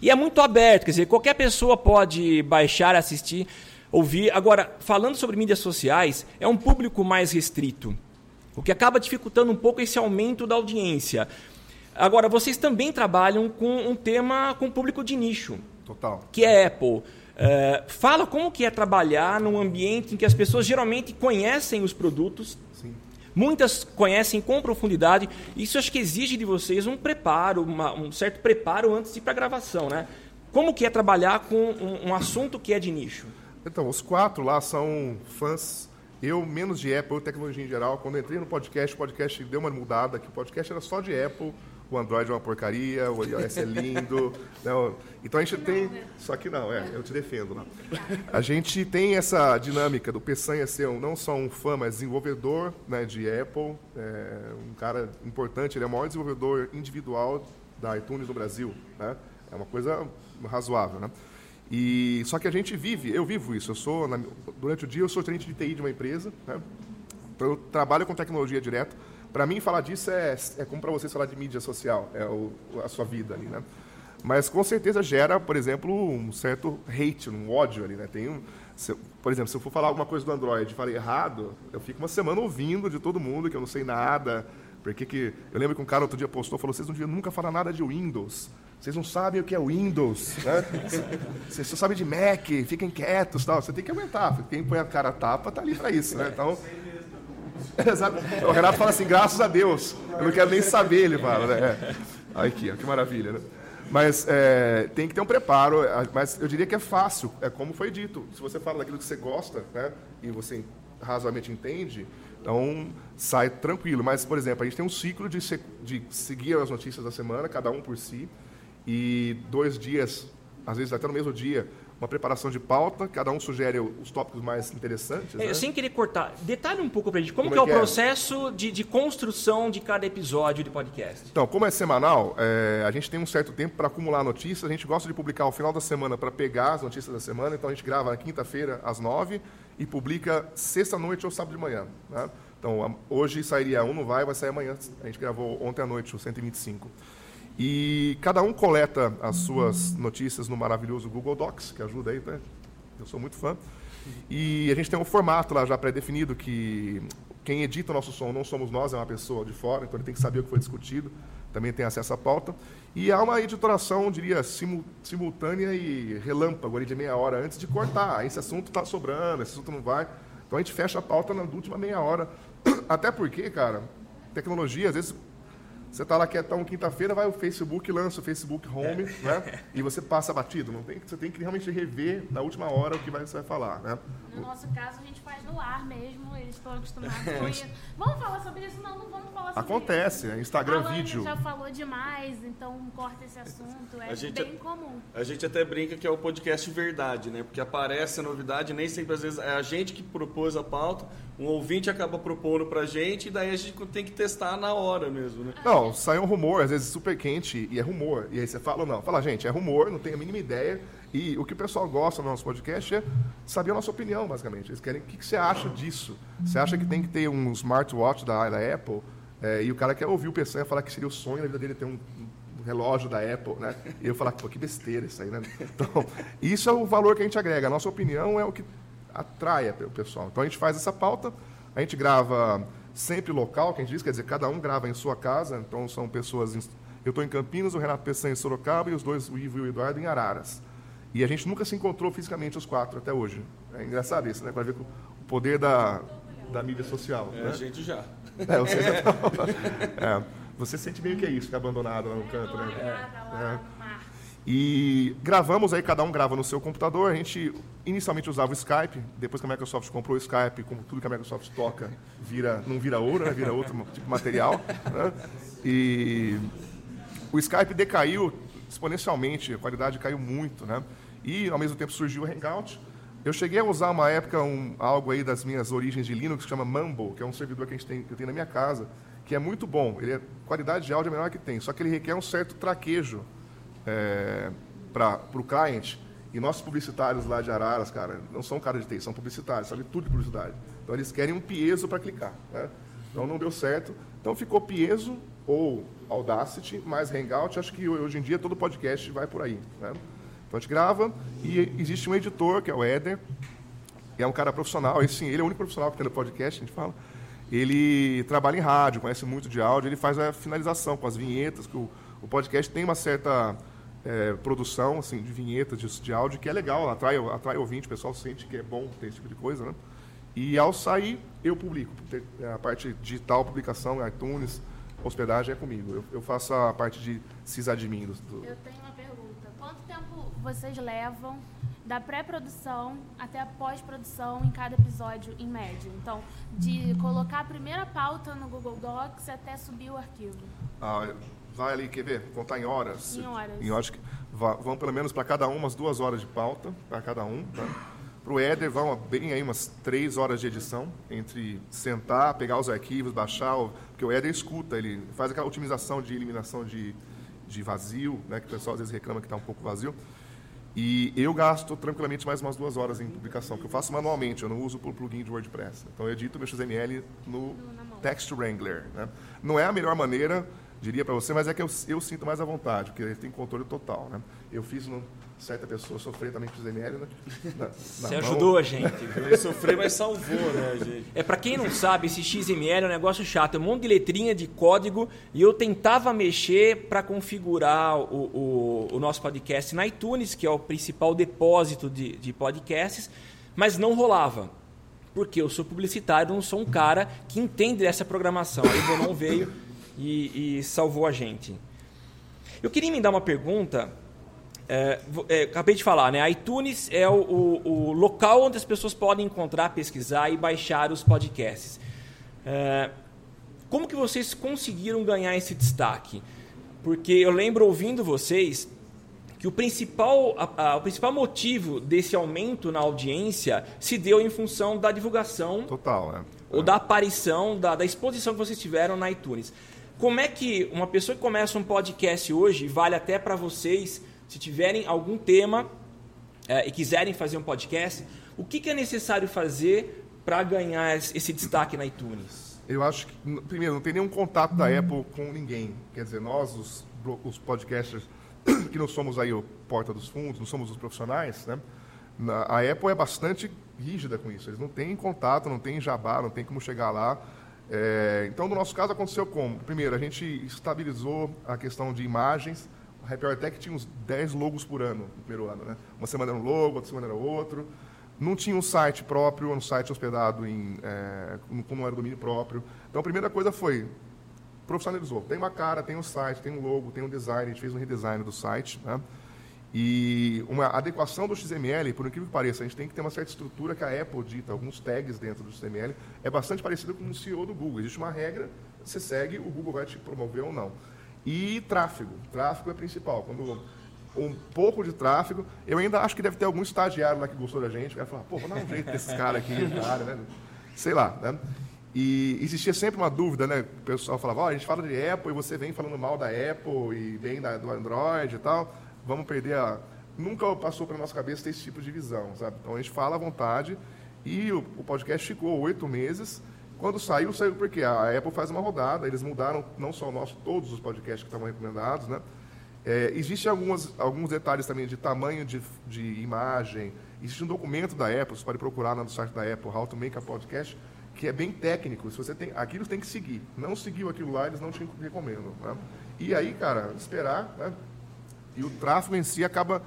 C: E é muito aberto, quer dizer, qualquer pessoa pode baixar, assistir, ouvir. Agora, falando sobre mídias sociais, é um público mais restrito, o que acaba dificultando um pouco esse aumento da audiência. Agora, vocês também trabalham com um tema com público de nicho,
F: Total.
C: que é Apple. É, fala como que é trabalhar num ambiente em que as pessoas geralmente conhecem os produtos,
F: Sim.
C: Muitas conhecem com profundidade. Isso acho que exige de vocês um preparo, uma- um certo preparo antes de ir para a gravação, né? Como que é trabalhar com um, um assunto que é de nicho?
F: Então, os quatro lá são fãs. Eu, menos de Apple, tecnologia em geral. Quando eu entrei no podcast, o podcast deu uma mudada, que o podcast era só de Apple. O Android é uma porcaria, o iOS é lindo. né? Então a gente tem. Só que não, é, eu te defendo lá. A gente tem essa dinâmica do Peçanha ser um- não só um fã, mas desenvolvedor né, de Apple. É um cara importante, ele é o maior desenvolvedor individual da iTunes no Brasil. Né? É uma coisa razoável. Né? E só que a gente vive, eu vivo isso. Eu sou na- durante o dia eu sou gerente de TI de uma empresa, né? Então eu trabalho com tecnologia direto. Para mim falar disso é, é como para vocês falar de mídia social, é o, a sua vida ali, né? Mas com certeza gera, por exemplo, um certo hate, um ódio ali, né? Tem um, eu- por exemplo, se eu for falar alguma coisa do Android e falei errado, eu fico uma semana ouvindo de todo mundo que eu não sei nada. Porque que eu lembro que um cara outro dia postou, falou: "Vocês não deviam nunca falar nada de Windows. Vocês não sabem o que é Windows, né? Vocês só sabem de Mac, fiquem quietos, tal. Você tem que aguentar. Quem põe a cara a tapa tá ali para isso, né? Então. O Renato fala assim, graças a Deus. Eu não quero nem saber, ele fala, né? É. Aí ó, que maravilha, né? Mas é, tem que ter um preparo, mas eu diria que é fácil, é como foi dito. Se você fala daquilo que você gosta, né, e você razoavelmente entende, então sai tranquilo. Mas, por exemplo, a gente tem um ciclo de, de seguir as notícias da semana, cada um por si, e dois dias, às vezes até no mesmo dia, uma preparação de pauta, cada um sugere os tópicos mais interessantes.
C: É,
F: né?
C: sem querer cortar, detalhe um pouco pra gente, como,
F: Como
C: que
F: é
C: é o
F: é?
C: processo de, de construção de cada episódio de podcast?
F: Então, como é semanal, é, a gente tem um certo tempo para acumular notícias. A gente gosta de publicar ao final da semana para pegar as notícias da semana. Então, a gente grava na quinta-feira, às nove, e publica sexta-noite ou sábado de manhã. né? Então, hoje sairia um, não vai, vai sair amanhã. A gente gravou ontem à noite, o 125. E cada um coleta as suas notícias no maravilhoso Google Docs, que ajuda aí, né? Eu sou muito fã. E a gente tem um formato lá já pré-definido que quem edita o nosso som não somos nós, é uma pessoa de fora, então ele tem que saber o que foi discutido, também tem acesso à pauta. E há uma editoração, diria, simu- simultânea e relâmpago ali de meia hora antes de cortar. Ah, Esse assunto está sobrando, esse assunto não vai. Então a gente fecha a pauta na última meia hora. Até porque, cara, tecnologia, às vezes você está lá quietão quinta-feira, vai o Facebook, lança o Facebook Home, né? E você passa batido. Não tem, você tem que realmente rever na última hora o que vai, você vai falar, né?
D: No nosso caso, a gente faz no ar mesmo, eles estão acostumados com isso. Vamos falar sobre isso? Não, não vamos falar sobre
F: Acontece,
D: isso.
F: é Instagram
D: Alan
F: vídeo.
D: já falou demais, então corta esse assunto. É
G: A gente-
D: bem comum.
G: A gente até brinca que é o podcast verdade, né? Porque aparece a novidade, nem sempre às vezes é a gente que propôs a pauta, um ouvinte acaba propondo pra gente e daí a gente tem que testar na hora mesmo, né?
F: Não, sai um rumor, às vezes super quente, e é rumor. E aí você fala ou não? Fala, gente, é rumor, não tenho a mínima ideia. E o que o pessoal gosta no nosso podcast é saber a nossa opinião, basicamente. Eles querem o que, que você acha disso. Você acha que tem que ter um smartwatch da, da Apple? É, e o cara quer ouvir o Peçanha falar que seria o sonho da vida dele ter um, um relógio da Apple, né? E eu falar, pô, que besteira isso aí, né? Então, isso é o valor que a gente agrega. A nossa opinião é o que atrai o pessoal. Então a gente faz essa pauta, a gente grava sempre local, que a gente diz, quer dizer, cada um grava em sua casa, então são pessoas. em- eu estou em Campinas, o Renato Peçanha em Sorocaba e os dois, o Ivo e o Eduardo, em Araras. E a gente nunca se encontrou fisicamente, os quatro, até hoje. É engraçado isso, né? Para ver o poder da, da mídia social.
G: É,
F: né?
G: a gente já.
F: É, você, já tá- É, você sente meio que é isso, ficar abandonado lá no canto, né? É. E gravamos aí, cada um grava no seu computador. A gente inicialmente usava o Skype, depois que a Microsoft comprou o Skype, como tudo que a Microsoft toca, vira, não vira ouro, né? vira outro tipo de material. né? E o Skype decaiu exponencialmente, a qualidade caiu muito, né? E ao mesmo tempo surgiu o Hangout. Eu cheguei a usar uma época um, algo aí das minhas origens de Linux que chama Mumble, que é um servidor que a gente tem, que eu tenho na minha casa, que é muito bom. Ele é qualidade de áudio é a melhor que tem, só que ele requer um certo traquejo para o client. E nossos publicitários lá de Araras, cara, não são cara de TI, são publicitários, sabem tudo de publicidade. Então eles querem um piezo para clicar. Né? Então não deu certo. Então ficou piezo ou Audacity mais Hangout. Acho que hoje em dia todo podcast vai por aí. Né? Então a gente grava e existe um editor, que é o Éder, que é um cara profissional. Esse sim, ele é o único profissional que tem no podcast, a gente fala. Ele trabalha em rádio, conhece muito de áudio, ele faz a finalização com as vinhetas, que o, o podcast tem uma certa é, produção assim, de vinhetas, de, de áudio, que é legal, atrai, atrai ouvinte, o pessoal sente que é bom ter esse tipo de coisa. Né? E ao sair, eu publico. A parte digital, publicação, iTunes, hospedagem é comigo. Eu, eu faço a parte de sysadmin do, do,
D: Eu tenho uma pergunta. Quanto tempo vocês levam da pré-produção até a pós-produção em cada episódio, em média? Então, de colocar a primeira pauta no Google Docs até subir o arquivo.
F: Ah, vai ali, quer ver? Contar em horas.
D: Em horas.
F: Em horas que vão pelo menos para cada um umas duas horas de pauta, para cada um. Tá? Para o Éder vão bem aí umas três horas de edição, entre sentar, pegar os arquivos, baixar, porque o Éder escuta, ele faz aquela otimização de eliminação de, de vazio, né, que o pessoal às vezes reclama que está um pouco vazio. E eu gasto tranquilamente mais umas duas horas em publicação, que eu faço manualmente, eu não uso por plugin de WordPress. Então eu edito meu XML no Text Wrangler. Né? Não é a melhor maneira, diria para você, mas é que eu, eu sinto mais à vontade, porque ele tem controle total. Né? Eu fiz no, certa pessoa sofrer também com XML, né? Na- na
C: Você
F: mão.
C: ajudou a gente?
G: Ele sofreu, mas salvou, né, gente?
C: É, pra quem não sabe, esse XML é um negócio chato, é um monte de letrinha de código e eu tentava mexer para configurar o, o, o nosso podcast na iTunes, que é o principal depósito de, de podcasts, mas não rolava. Porque eu sou publicitário, não sou um cara que entende dessa programação. Aí o Bonon veio e, e salvou a gente. Eu queria me dar uma pergunta é, é, acabei de falar, né? iTunes é o, o- o local onde as pessoas podem encontrar, pesquisar e baixar os podcasts. É, como que vocês conseguiram ganhar esse destaque? Porque eu lembro ouvindo vocês que o principal, a- a- o principal motivo desse aumento na audiência se deu em função da divulgação
F: Total, né?
C: ou da aparição, da, da exposição que vocês tiveram na iTunes. Como é que uma pessoa que começa um podcast hoje, vale até para vocês, se tiverem algum tema eh, e quiserem fazer um podcast, o que, que é necessário fazer para ganhar esse destaque na iTunes?
F: Eu acho que, primeiro, não tem nenhum contato da Apple com ninguém. Quer dizer, nós, os, os podcasters, que não somos aí o porta dos fundos, não somos os profissionais, né? A Apple é bastante rígida com isso. Eles não têm contato, não têm jabá, não tem como chegar lá. É, então, no nosso caso, aconteceu como? Primeiro, a gente estabilizou a questão de imagens. A Happy Hour Tech tinha uns 10 logos por ano, no primeiro ano. Né? Uma semana era um logo, outra semana era outro. Não tinha um site próprio, um site hospedado em, é, como era domínio próprio. Então, a primeira coisa foi profissionalizou. Tem uma cara, tem um site, tem um logo, tem um design, a gente fez um redesign do site, né? E uma adequação do XML, por incrível que pareça, a gente tem que ter uma certa estrutura que a Apple dita, alguns tags dentro do XML, é bastante parecido com o CEO do Google. Existe uma regra, você segue, o Google vai te promover ou não. E tráfego. Tráfego é principal. Quando um pouco de tráfego, eu ainda acho que deve ter algum estagiário lá que gostou da gente, que vai falar, pô, vou dar um jeito desses caras aqui, cara, né? Sei lá, né? E existia sempre uma dúvida, né? O pessoal falava, ó, a gente fala de Apple e você vem falando mal da Apple e bem da, do Android e tal, vamos perder a... Nunca passou pela nossa cabeça ter esse tipo de visão, sabe? Então a gente fala à vontade e o, o podcast ficou oito meses. Quando saiu, saiu porque a Apple faz uma rodada, eles mudaram não só o nosso, todos os podcasts que estavam recomendados, né? É, Existem alguns detalhes também de tamanho de, de imagem. Existe um documento da Apple, você pode procurar no site da Apple, How to Make a Podcast, que é bem técnico. Se você tem, aquilo tem que seguir. Não seguiu aquilo lá, eles não te recomendam. né? E aí, cara, esperar, né? E o tráfego em si acaba,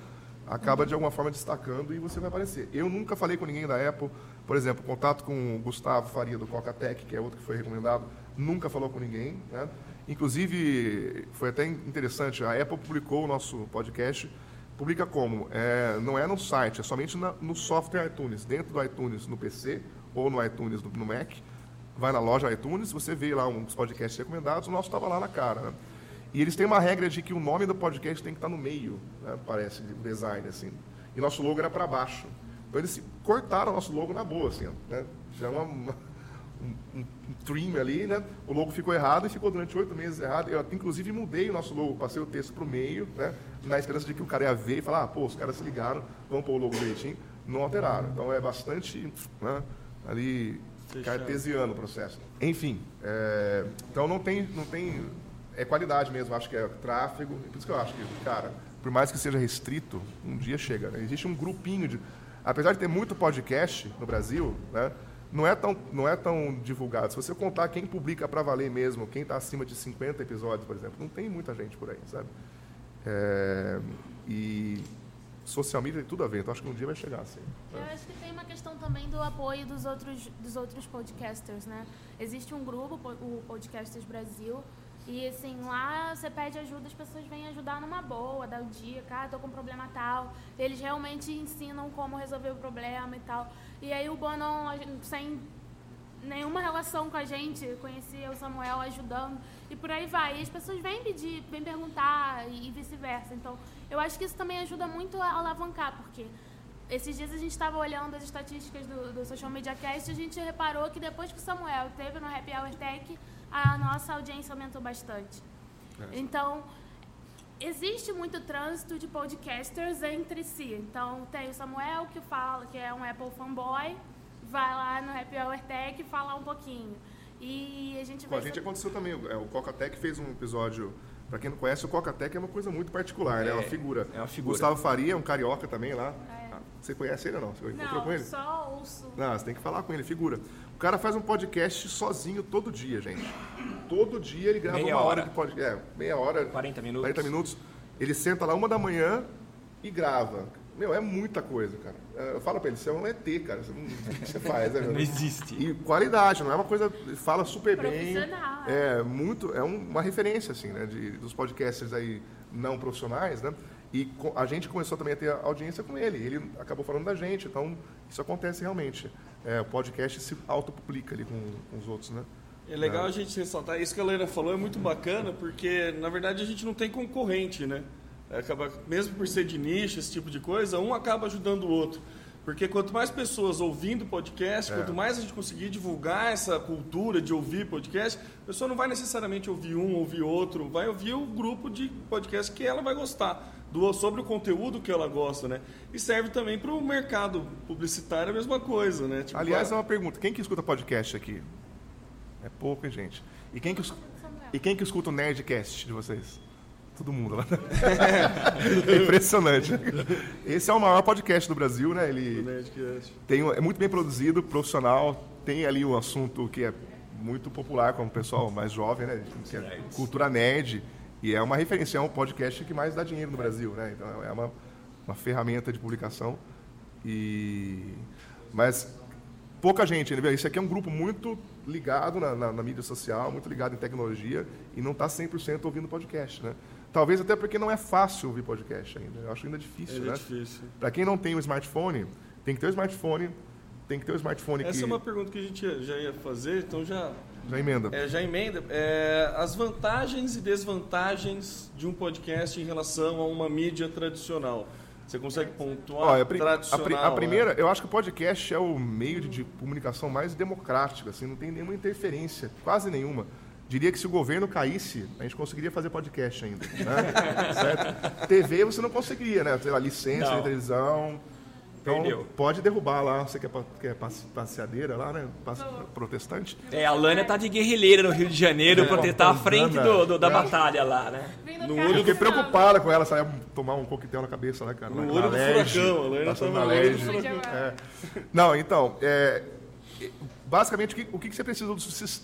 F: acaba de alguma forma destacando e você vai aparecer. Eu nunca falei com ninguém da Apple, por exemplo, contato com o Gustavo Faria do Coca-Tech, que é outro que foi recomendado, nunca falou com ninguém. Né? Inclusive, foi até interessante, a Apple publicou o nosso podcast. Publica como? É, não é no site, é somente na- no software iTunes. Dentro do iTunes no PC ou no iTunes no, no Mac. Vai na loja iTunes, você vê lá uns podcasts recomendados, o nosso estava lá na cara. né? E eles têm uma regra de que o nome do podcast tem que estar no meio, né? parece, o design, assim. E nosso logo era para baixo. Então eles cortaram o nosso logo na boa, assim, né? Já é uma, um, um, um trim ali, né? O logo ficou errado e ficou durante oito meses errado. Eu, inclusive, mudei o nosso logo, passei o texto para o meio, né? Na esperança de que o cara ia ver e falar, ah, pô, os caras se ligaram, vamos pôr o logo direitinho. Não alteraram. Então é bastante, né? Ali, cartesiano o processo. Enfim, é, então não tem, não tem, é qualidade mesmo, acho que é tráfego. Por isso que eu acho que, cara, por mais que seja restrito, um dia chega. né? Existe um grupinho de, apesar de ter muito podcast no Brasil, né? Não é, tão, não é tão divulgado. Se você contar quem publica para valer mesmo, quem está acima de 50 episódios, por exemplo, não tem muita gente por aí, sabe? É, e social media tem tudo a ver, então acho que um dia vai chegar assim.
D: Eu acho que tem uma questão também do apoio dos outros, dos outros podcasters, né? Existe um grupo, po- o Podcasters Brasil, e assim, lá você pede ajuda, as pessoas vêm ajudar numa boa, dá o dia, cara, tô com um problema tal. Eles realmente ensinam como resolver o problema e tal. E aí o Bonon, sem nenhuma relação com a gente, conhecia o Samuel ajudando e por aí vai. E as pessoas vêm pedir, vêm perguntar e, e vice-versa. Então, eu acho que isso também ajuda muito a alavancar, porque esses dias a gente estava olhando as estatísticas do, do Social Media Cast e a gente reparou que depois que o Samuel teve no Happy Hour Tech, a nossa audiência aumentou bastante. Então, existe muito trânsito de podcasters entre si. Então, tem o Samuel que fala que é um Apple fanboy, vai lá no Happy Hour Tech e fala um pouquinho. E a gente
F: Com a gente
D: essa-
F: aconteceu também. é, O Coca-Tech fez um episódio. Pra quem não conhece, o Coca-Tech é uma coisa muito particular, né? É uma figura.
C: é uma figura.
F: Gustavo Faria é um carioca também lá. Ah, Você conhece ele ou não? Você encontrou com
D: Não,
F: ele?
D: só ouço.
F: Não, você tem que falar com ele, figura. O cara faz um podcast sozinho todo dia, gente. Todo dia ele grava
C: Meia
F: uma hora,
C: hora.
F: de podcast. É, meia hora.
C: 40 minutos.
F: 40 minutos. Ele senta lá uma da manhã e grava. Meu, é muita coisa, cara. É, Eu falo pra ele, você é um ET, cara. Você não, o que você faz, né? meu?
C: Não existe.
F: E qualidade, não é uma coisa. ele Fala super bem.
D: Profissional.
F: É muito. É um- uma referência, assim, né? De, dos podcasters aí não profissionais, né? E a gente começou também a ter audiência com ele. Ele acabou falando da gente. Então, isso acontece realmente. É, o podcast se autopublica ali com, com os outros, né?
G: É legal a gente ressaltar, isso que a Leila falou é muito bacana, porque na verdade a gente não tem concorrente, né? É, Acaba, mesmo por ser de nicho, esse tipo de coisa, um acaba ajudando o outro. Porque quanto mais pessoas ouvindo podcast,
F: É.
G: quanto mais a gente conseguir divulgar essa cultura de ouvir podcast, a pessoa não vai necessariamente ouvir um, ouvir outro, vai ouvir o grupo de podcast que ela vai gostar, do, sobre o conteúdo que ela gosta, né? E serve também para o mercado publicitário a mesma coisa, né? Tipo,
F: Aliás, é uma pergunta. Quem que escuta podcast aqui? É pouco, hein, gente? E quem que, es- e quem que escuta o Nerdcast de vocês? Todo mundo lá. é impressionante. Esse é o maior podcast do Brasil, né? Ele tem, é muito bem produzido, profissional, tem ali um assunto que é muito popular com o pessoal mais jovem, né? Que é cultura nerd. E é uma referência, é um podcast que mais dá dinheiro no Brasil, né? Então é uma, uma ferramenta de publicação. E... Mas pouca gente, né? Isso aqui é um grupo muito ligado na, na- na mídia social, muito ligado em tecnologia e não está 100% ouvindo podcast, né? Talvez até porque não é fácil ouvir podcast ainda. Eu acho ainda difícil,
G: É
F: né?
G: difícil.
F: Para quem não tem um smartphone, tem que ter um smartphone, tem que ter um smartphone
G: Essa
F: que
G: é uma pergunta que a gente já ia fazer, então já,
F: já emenda.
G: é, já emenda. É, as vantagens e desvantagens de um podcast em relação a uma mídia tradicional. Você consegue pontuar
F: Olha, a, pri- a
G: tradicional?
F: pri- a
G: né?
F: primeira, eu acho que o podcast é o meio de, de comunicação mais democrático, assim, não tem nenhuma interferência, quase nenhuma. Diria que se o governo caísse, a gente conseguiria fazer podcast ainda. Né? certo? TV você não conseguiria, né? Sei lá, licença
C: Não.
F: de televisão. Então,
C: Perdeu.
F: pode derrubar lá, você quer, passe- passeadeira lá, né? Passe- protestante.
C: É, a Lânia tá de guerrilheira no Rio de Janeiro pra tentar à frente do, do- da
F: É.
C: batalha lá, né?
D: No
G: olho
F: Eu fiquei preocupada com ela, ia tomar um coquetel na cabeça, né, cara?
G: No olho do furacão, a
F: passando
G: tava
F: na
G: furacão.
F: É. Não, então, é, basicamente, o que, o que você precisa do,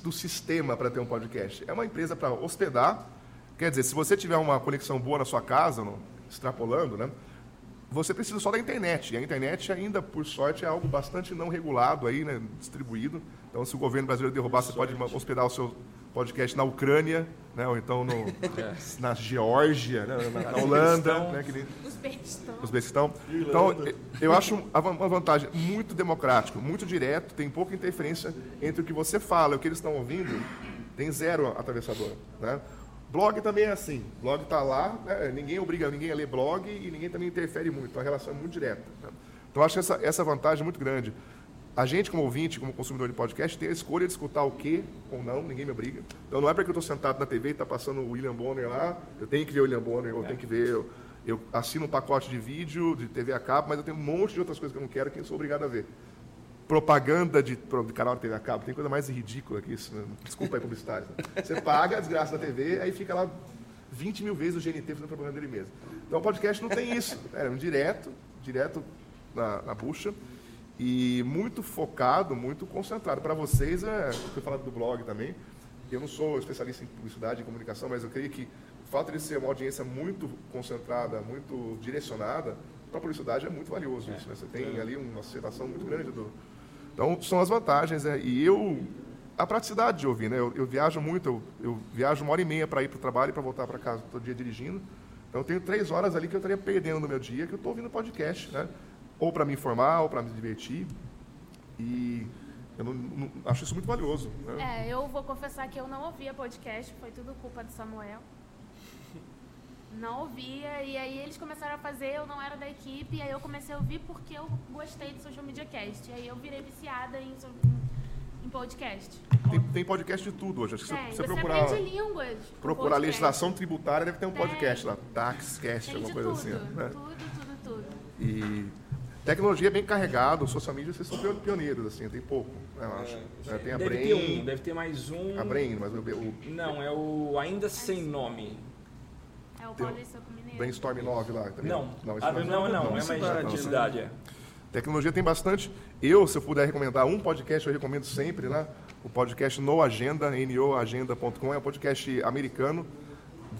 F: do sistema para ter um podcast? É uma empresa para hospedar. Quer dizer, se você tiver uma conexão boa na sua casa, no- extrapolando, né? Você precisa só da internet. E a internet ainda, por sorte, é algo bastante não regulado aí, né? Distribuído. Então, se o governo brasileiro derrubar, você pode hospedar o seu podcast na Ucrânia, né? Ou então no, na Geórgia, né? na, na Holanda, né? Que nem-
D: Uzbequistão.
F: Uzbequistão. Então, eu acho uma vantagem muito democrático, muito direto, tem pouca interferência entre o que você fala e o que eles estão ouvindo, tem zero atravessador. Né? Blog também é assim, blog está lá, né? ninguém obriga ninguém a ler blog e ninguém também interfere muito, então a relação é muito direta. né? Então, eu acho essa, essa vantagem muito grande. A gente, como ouvinte, como consumidor de podcast, tem a escolha de escutar o que ou não, ninguém me obriga. Então, não é porque eu estou sentado na TV e está passando o William Bonner lá, eu tenho que ver o William Bonner, eu tenho que ver. Eu, eu assino um pacote de vídeo, de TV a cabo, mas eu tenho um monte de outras coisas que eu não quero que eu sou obrigado a ver. Propaganda de, de canal de TV a cabo, tem coisa mais ridícula que isso. né? Desculpa aí, publicitário. Você paga a desgraça da TV, aí fica lá 20 mil vezes o GNT fazendo propaganda dele mesmo. Então o podcast não tem isso. É um direto, direto na, na bucha. E muito focado, muito concentrado. Para vocês, é, eu falado do blog também, eu não sou especialista em publicidade e comunicação, mas eu creio que o fato de ser uma audiência muito concentrada, muito direcionada, para a publicidade é muito valioso isso. Né? Você tem ali uma aceitação muito grande do. Então, são as vantagens. Né? E eu. A praticidade de ouvir, né? Eu, eu viajo muito, eu, eu viajo uma hora e meia para ir para o trabalho e para voltar para casa todo dia dirigindo. Então, eu tenho três horas ali que eu estaria perdendo no meu dia, que eu estou ouvindo podcast, né? Ou para me informar, ou para me divertir. E eu não- não- acho isso muito valioso. Né?
D: É, eu vou confessar que eu não ouvia podcast, foi tudo culpa do Samuel. Não ouvia, e aí eles começaram a fazer, eu não era da equipe, e aí eu comecei a ouvir porque eu gostei do Social Media Cast. E aí eu virei viciada em, em, podcast.
F: Tem, tem podcast de tudo hoje. Acho que se
D: Tem,
F: você
D: você
F: procurar,
D: aprende línguas.
F: procurar
D: podcast.
F: legislação tributária, deve ter um
D: Tem.
F: podcast lá. Taxcast, alguma coisa
D: tudo,
F: assim. Né?
D: tudo, tudo, tudo.
F: E tecnologia é bem carregado, social media vocês são pion- pioneiros, assim, tem pouco, né, eu acho. É, tem a
C: Deve
F: Brain,
C: ter um, deve ter mais um.
F: a Brain, mas o, o
C: Não, é o Ainda Sem Nome.
D: É o com Mineiro.
F: Brainstorm 9 lá. Tá
C: Não,
F: não, isso
C: ah,
F: não.
C: não, não, é mais de
G: né?
C: cidade, é.
F: Tecnologia tem bastante. Eu, se eu puder recomendar um podcast, eu recomendo sempre, né? O podcast No Agenda, noagenda.com, é um podcast americano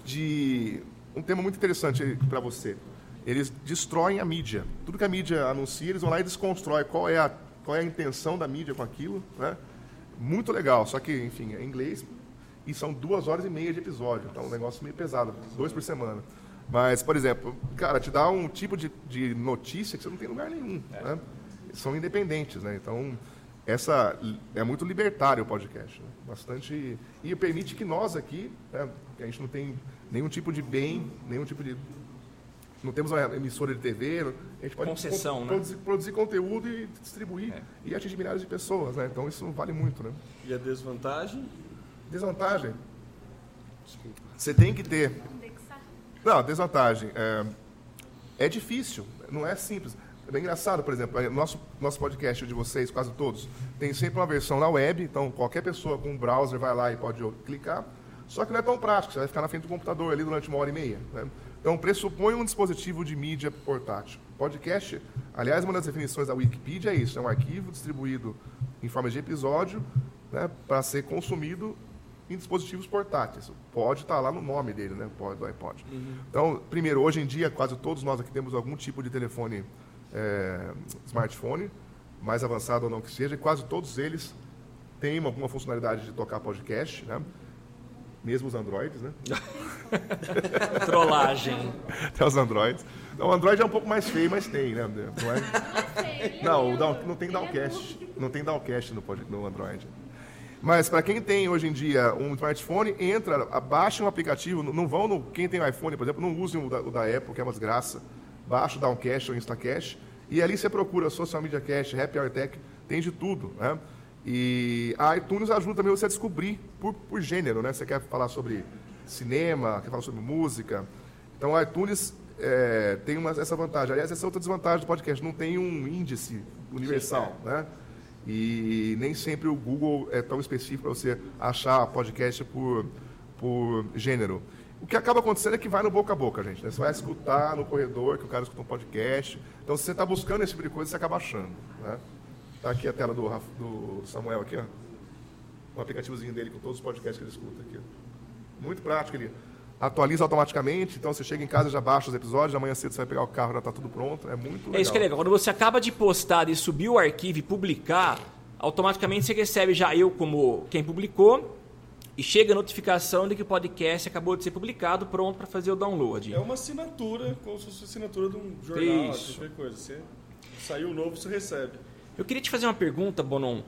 F: de um tema muito interessante para você. Eles destroem a mídia. Tudo que a mídia anuncia, eles vão lá e desconstrói qual é a, qual é a intenção da mídia com aquilo, né? Muito legal, só que, enfim, é em inglês e são duas horas e meia de episódio, então é um negócio meio pesado, dois por semana. Mas, por exemplo, cara, te dá um tipo de, de notícia que você não tem em lugar nenhum, né? São independentes, né? Então, essa é muito libertário o podcast, né? bastante e permite que nós aqui, né, que a gente não tem nenhum tipo de bem, nenhum tipo de não temos uma emissora de TV, a gente pode
C: Concessão, né?
F: produzir, produzir conteúdo e distribuir e atingir milhares de pessoas, né? Então isso vale muito, né?
G: E a desvantagem?
F: Desvantagem. Você tem que ter não, desvantagem. É, é difícil, não é simples. É bem engraçado, por exemplo, é, nosso, nosso podcast de vocês, quase todos, tem sempre uma versão na web, então qualquer pessoa com um browser vai lá e pode clicar. Só que não é tão prático, você vai ficar na frente do computador ali durante uma hora e meia. né? Então pressupõe um dispositivo de mídia portátil. Podcast, aliás, uma das definições da Wikipedia é isso: é um arquivo distribuído em forma de episódio né, para ser consumido em dispositivos portáteis. Pode estar lá no nome dele, né? Pode, do iPod. Então, primeiro, hoje em dia, quase todos nós aqui temos algum tipo de telefone, é, smartphone, mais avançado ou não que seja, e quase todos eles têm uma- alguma funcionalidade de tocar podcast, né? Mesmo os Androids, né?
C: Trollagem.
F: Até os Androids. Então, o Android é um pouco mais feio, mas tem, né? Não é? Não, o down- não tem downcast. Não tem downcast no, no Android. Mas para quem tem hoje em dia um smartphone, entra, baixa um aplicativo, não- não vão no. Quem tem um iPhone, por exemplo, não usem o da, o da Apple, que é uma desgraça. Baixa o Downcast ou o Instacast. E ali você procura Social Media Cast, Happy Hour Tech, tem de tudo. Né? E a iTunes ajuda também você a descobrir por, por gênero, né? Você quer falar sobre cinema, quer falar sobre música. Então a iTunes é, tem uma, essa vantagem. Aliás, essa é outra desvantagem do podcast, não tem um índice universal, né? E nem sempre o Google é tão específico para você achar podcast por, por gênero. O que acaba acontecendo é que vai no boca a boca, gente. né? Você vai escutar no corredor que o cara escuta um podcast. Então, se você está buscando esse tipo de coisa, você acaba achando. Né? Tá aqui a tela do, do Samuel aqui, ó. O aplicativozinho dele com todos os podcasts que ele escuta aqui. ó. Muito prático, ele atualiza automaticamente, então você chega em casa já baixa os episódios, amanhã cedo você vai pegar o carro, já tá tudo pronto. É muito legal.
C: É isso que é legal. Quando você acaba de postar e subir o arquivo e publicar, automaticamente você recebe já eu como quem publicou e chega a notificação de que o podcast acabou de ser publicado, pronto para fazer o download.
G: É uma assinatura, como se fosse assinatura de um jornal,
C: Isso.
G: qualquer coisa. Você saiu novo, você recebe.
C: Eu queria te fazer uma pergunta, Bonon.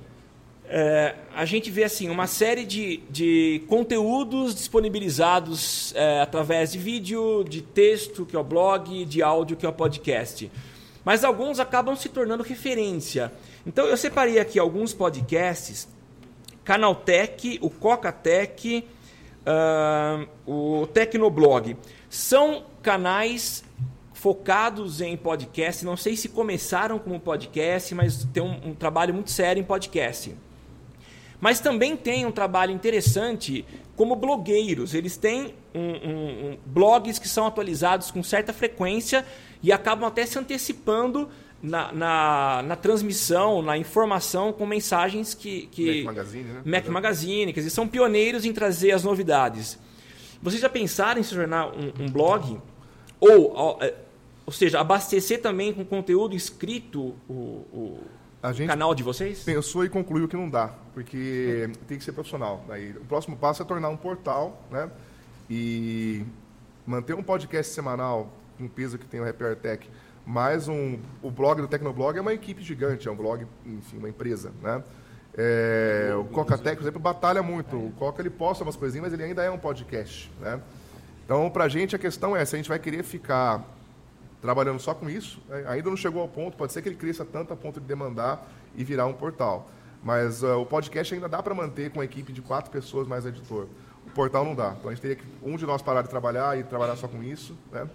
C: É, a gente vê assim uma série de, de conteúdos disponibilizados é, através de vídeo, de texto, que é o blog, de áudio, que é o podcast. Mas alguns acabam se tornando referência. Então eu separei aqui alguns podcasts, Canaltech, o Cocatec, ah, o Tecnoblog. São canais focados em podcast. Não sei se começaram como podcast, mas tem um, um trabalho muito sério em podcast. Mas também tem um trabalho interessante como blogueiros. Eles têm um- um- um- blogs que são atualizados com certa frequência e acabam até se antecipando na, na, na transmissão, na informação com mensagens que. que
F: Mac Magazine, né?
C: Mac Magazine, quer dizer, são pioneiros em trazer as novidades. Vocês já pensaram em se tornar um, um blog? Ou, ó, é, ou seja, abastecer também com conteúdo escrito o, o
F: A gente
C: canal de vocês?
F: pensou e concluiu que não dá, porque tem que ser profissional. Aí, o próximo passo é tornar um portal, né? E manter um podcast semanal com o peso que tem o Happy Hour Tech, mais um, o blog do Tecnoblog é uma equipe gigante, é um blog, enfim, uma empresa, né? É, o Coca-Tech, por exemplo, batalha muito. O Coca ele posta umas coisinhas, mas ele ainda é um podcast, né? Então, para a gente, a questão é se a gente vai querer ficar trabalhando só com isso. né? Ainda não chegou ao ponto, pode ser que ele cresça tanto a ponto de demandar e virar um portal. Mas ah, o podcast ainda dá para manter com uma equipe de quatro pessoas mais editor. O portal não dá. Então a gente teria que um de nós parar de trabalhar e trabalhar só com isso. Né?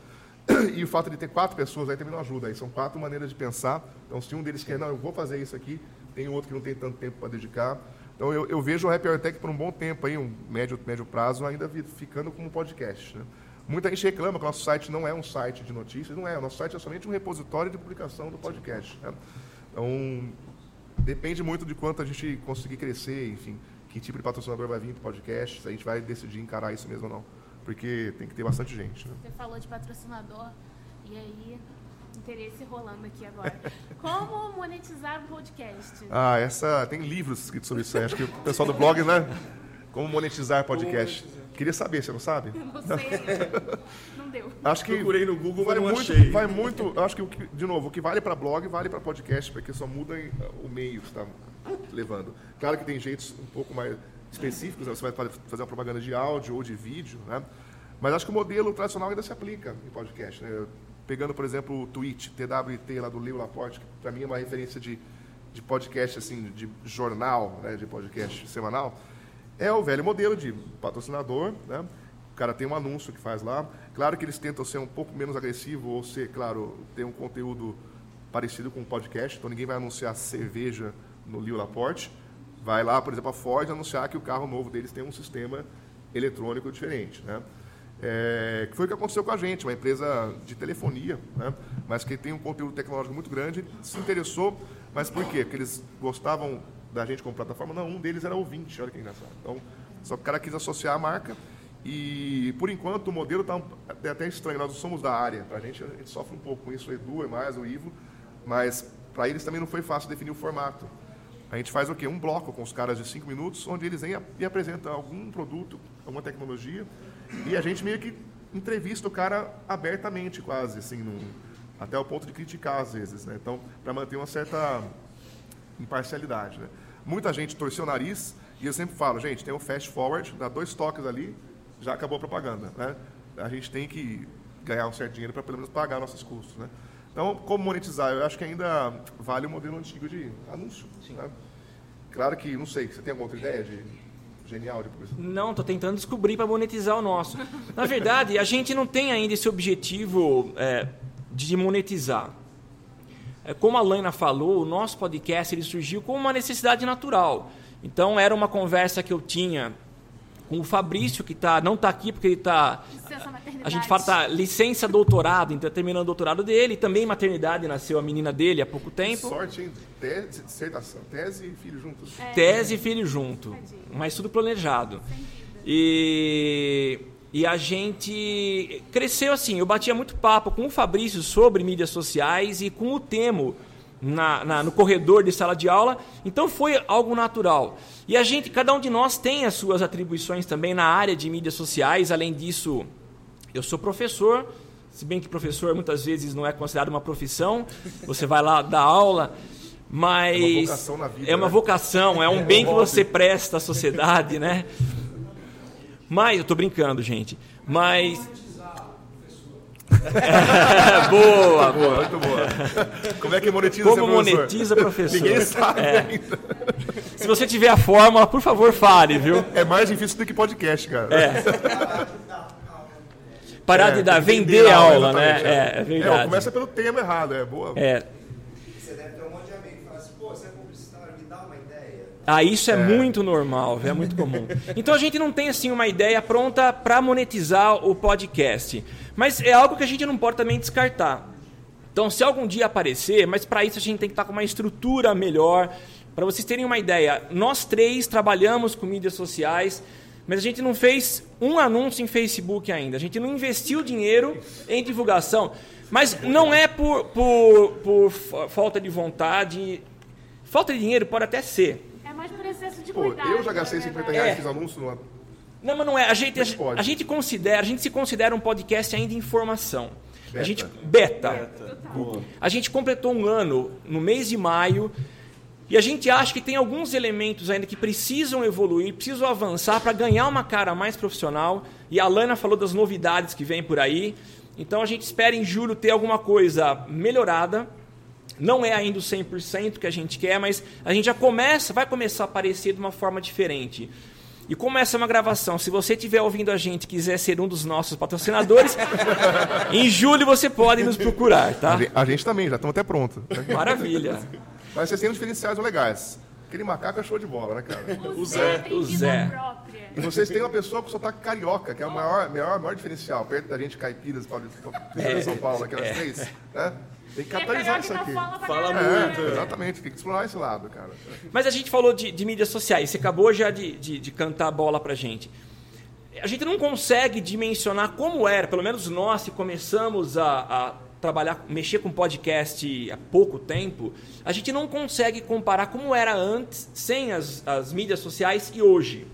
F: E o fato de ter quatro pessoas aí também não ajuda. Aí são quatro maneiras de pensar. Então se um deles quer, não, eu vou fazer isso aqui, tem outro que não tem tanto tempo para dedicar. Então eu, eu vejo o Happy Hour Tech por um bom tempo aí, um médio, médio prazo, ainda ficando como podcast. Né? Muita gente reclama que o nosso site não é um site de notícias, não é. O nosso site é somente um repositório de publicação do podcast. né? Então, depende muito de quanto a gente conseguir crescer, enfim, que tipo de patrocinador vai vir para o podcast, se a gente vai decidir encarar isso mesmo ou não. Porque tem que ter bastante gente. Né?
D: Você falou de patrocinador e aí interesse rolando aqui agora. Como monetizar um podcast?
F: Ah, essa tem livros escritos sobre isso aí. Acho que o pessoal do blog, né? Como monetizar podcast. Queria saber, você não sabe?
D: Não sei. Não deu.
F: Acho que
G: Procurei no Google,
F: vai
G: mas não
F: muito,
G: achei.
F: vai muito. Acho que o que, de novo, o que vale para blog vale para podcast, porque só muda em- o meio que está levando. Claro que tem jeitos um pouco mais específicos, né? você vai fa- fazer uma propaganda de áudio ou de vídeo, né? Mas acho que o modelo tradicional ainda se aplica em podcast, né? Pegando, por exemplo, o Twitch, TWT lá do Leo Laporte, que para mim é uma referência de, de podcast assim, de jornal, né, de podcast semanal. É o velho modelo de patrocinador, né? O cara tem um anúncio que faz lá. Claro que eles tentam ser um pouco menos agressivo ou ser, claro, ter um conteúdo parecido com um podcast. Então ninguém vai anunciar cerveja no Lio Laporte. Vai lá, por exemplo, a Ford anunciar que o carro novo deles tem um sistema eletrônico diferente, né? É, foi o que aconteceu com a gente, uma empresa de telefonia, né? mas que tem um conteúdo tecnológico muito grande, se interessou, mas por quê? Porque eles gostavam da gente como plataforma? Não, um deles era ouvinte, olha que engraçado. Então, só que o cara quis associar a marca e, por enquanto, o modelo está até, até estranho, nós não somos da área, para a gente, a gente sofre um pouco com isso, o Edu é mais, o Ivo, mas para eles também não foi fácil definir o formato. A gente faz o quê? Um bloco com os caras de cinco minutos, onde eles vêm e apresentam algum produto, alguma tecnologia, e a gente meio que entrevista o cara abertamente, quase, assim, num- até o ponto de criticar às vezes, né? Então, para manter uma certa imparcialidade, né? Muita gente torceu o nariz, e eu sempre falo, gente, tem o fast forward, dá dois toques ali, já acabou a propaganda, né? A gente tem que ganhar um certo dinheiro para pelo menos pagar nossos custos, né? Então, como monetizar? Eu acho que ainda vale o modelo antigo de anúncio. Né? Claro que, não sei, você tem alguma outra ideia de genial de publicidade?
C: Não, tô tentando descobrir para monetizar o nosso. Na verdade, a gente não tem ainda esse objetivo é, de monetizar. É, como a Laina falou, o nosso podcast ele surgiu como uma necessidade natural. Então era uma conversa que eu tinha com o Fabrício, que tá, não está aqui porque ele está
D: Licença maternidade.
C: A gente fala tá, licença doutorado, então terminando o doutorado dele, também maternidade, nasceu a menina dele há pouco tempo.
F: Sorte, hein? Tese, dissertação, tese e filho juntos.
C: Tese e filho junto. Mas tudo planejado. E, e a gente cresceu assim. Eu batia muito papo com o Fabrício sobre mídias sociais e com o Temo na, na- no corredor de sala de aula. Então foi algo natural. E a gente, cada um de nós tem as suas atribuições também na área de mídias sociais. Além disso, eu sou professor. Se bem que professor muitas vezes não é considerado uma profissão, você vai lá dar aula, mas
F: É uma vocação na vida,
C: é uma
F: né?
C: vocação, é um bem que você presta à sociedade, né? Mas eu tô brincando, gente. Mas boa, boa.
F: Muito boa. Como é que monetiza
C: Como
F: professor?
C: monetiza professor?
F: Ninguém sabe
C: É.
F: ainda.
C: Se você tiver a fórmula, por favor, fale, viu?
F: É mais difícil do que podcast, cara.
C: É. Parar
F: É,
C: de dar, vender a aula,
F: exatamente,
C: né? É, é
F: É,
C: verdade.
F: começa pelo tema errado, é boa.
C: É.
H: Você deve ter um monte de amigo que fala assim, pô, você é publicitário, me dá uma ideia.
C: Ah, isso é, muito normal, é muito comum. Então a gente não tem assim uma ideia pronta para monetizar o podcast, mas é algo que a gente não pode também descartar. Então, se algum dia aparecer, mas para isso a gente tem que estar com uma estrutura melhor. Para vocês terem uma ideia, nós três trabalhamos com mídias sociais, mas a gente não fez um anúncio em Facebook ainda. A gente não investiu dinheiro em divulgação. Mas não é por, por, por fa- falta de vontade. Falta de dinheiro pode até ser.
D: É mais por excesso de
F: Pô,
D: cuidado.
F: eu já gastei
D: na
F: 50
D: verdade.
F: reais,
C: É.
F: fiz anúncio numa...
C: Não, mas não é. A gente,
F: Mas pode.
C: a, gente considera, a gente se considera um podcast ainda em formação. A
F: Beta.
C: gente beta. A gente completou um ano no mês de maio e a gente acha que tem alguns elementos ainda que precisam evoluir, precisam avançar para ganhar uma cara mais profissional. E a Lana falou das novidades que vem por aí. Então a gente espera em julho ter alguma coisa melhorada. Não é ainda o 100% que a gente quer, mas a gente já começa, vai começar a aparecer de uma forma diferente. E como essa é uma gravação, se você estiver ouvindo a gente e quiser ser um dos nossos patrocinadores, em julho você pode nos procurar, tá?
F: A gen- A gente também, já estamos até pronto.
C: Maravilha.
F: Mas vocês têm uns diferenciais legais. Aquele macaco é show de bola, né, cara?
D: O Zé
C: o Zé.
F: E vocês têm uma pessoa com sotaque carioca, que é o maior, maior, maior diferencial, perto da gente caipiras de de São Paulo, aquelas três. Né? Tem que
D: E a
F: capitalizar isso aqui.
D: não fala pra
G: Fala muito,
D: né?
F: É, exatamente, tem que explorar esse lado, cara.
C: Mas a gente falou de, de mídias sociais, você acabou já de, de, de cantar a bola pra gente. A gente não consegue dimensionar como era, pelo menos nós que começamos a, a trabalhar, mexer com podcast há pouco tempo, a gente não consegue comparar como era antes, sem as, as mídias sociais e hoje.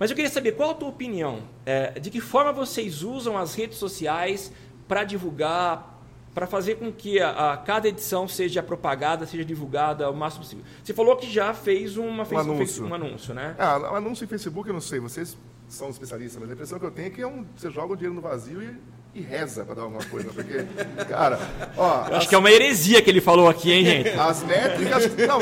C: Mas eu queria saber qual a tua opinião, é, de que forma vocês usam as redes sociais para divulgar, para fazer com que a, a cada edição seja propagada, seja divulgada o máximo possível. Você falou que já fez uma, fez,
F: anúncio.
C: fez um anúncio, né?
F: Ah, anúncio em Facebook, eu não sei, vocês são especialistas, mas a impressão que eu tenho é que é um, você joga o dinheiro no vazio e, e reza para dar alguma coisa. Porque, cara, ó,
C: Eu acho que é uma heresia que ele falou aqui, hein, gente?
F: As métricas. Não,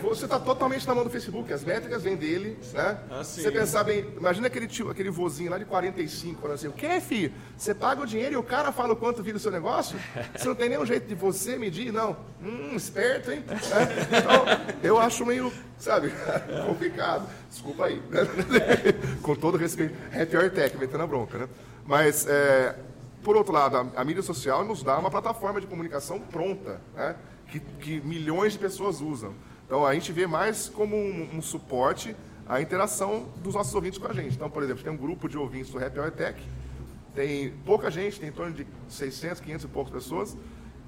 F: você está totalmente na mão do Facebook. As métricas vêm dele, né?
G: Ah, sim.
F: você pensar bem, imagina aquele tio, aquele vozinho lá de 45, falando assim: o que, filho? Você paga o dinheiro e o cara fala o quanto vira o seu negócio? Você não tem nenhum jeito de você medir, não. Hum, esperto, hein? É, Então, eu acho meio, sabe, complicado. Desculpa aí. né? Com todo respeito. Happy Hour Tech, metendo a bronca, né? Mas, é, por outro lado, a, a mídia social nos dá uma plataforma de comunicação pronta, né? que, que milhões de pessoas usam. Então, a gente vê mais como um, um suporte à interação dos nossos ouvintes com a gente. Então, por exemplo, tem um grupo de ouvintes do Happy Hour Tech, tem pouca gente, tem em torno de 600, 500 e poucas pessoas,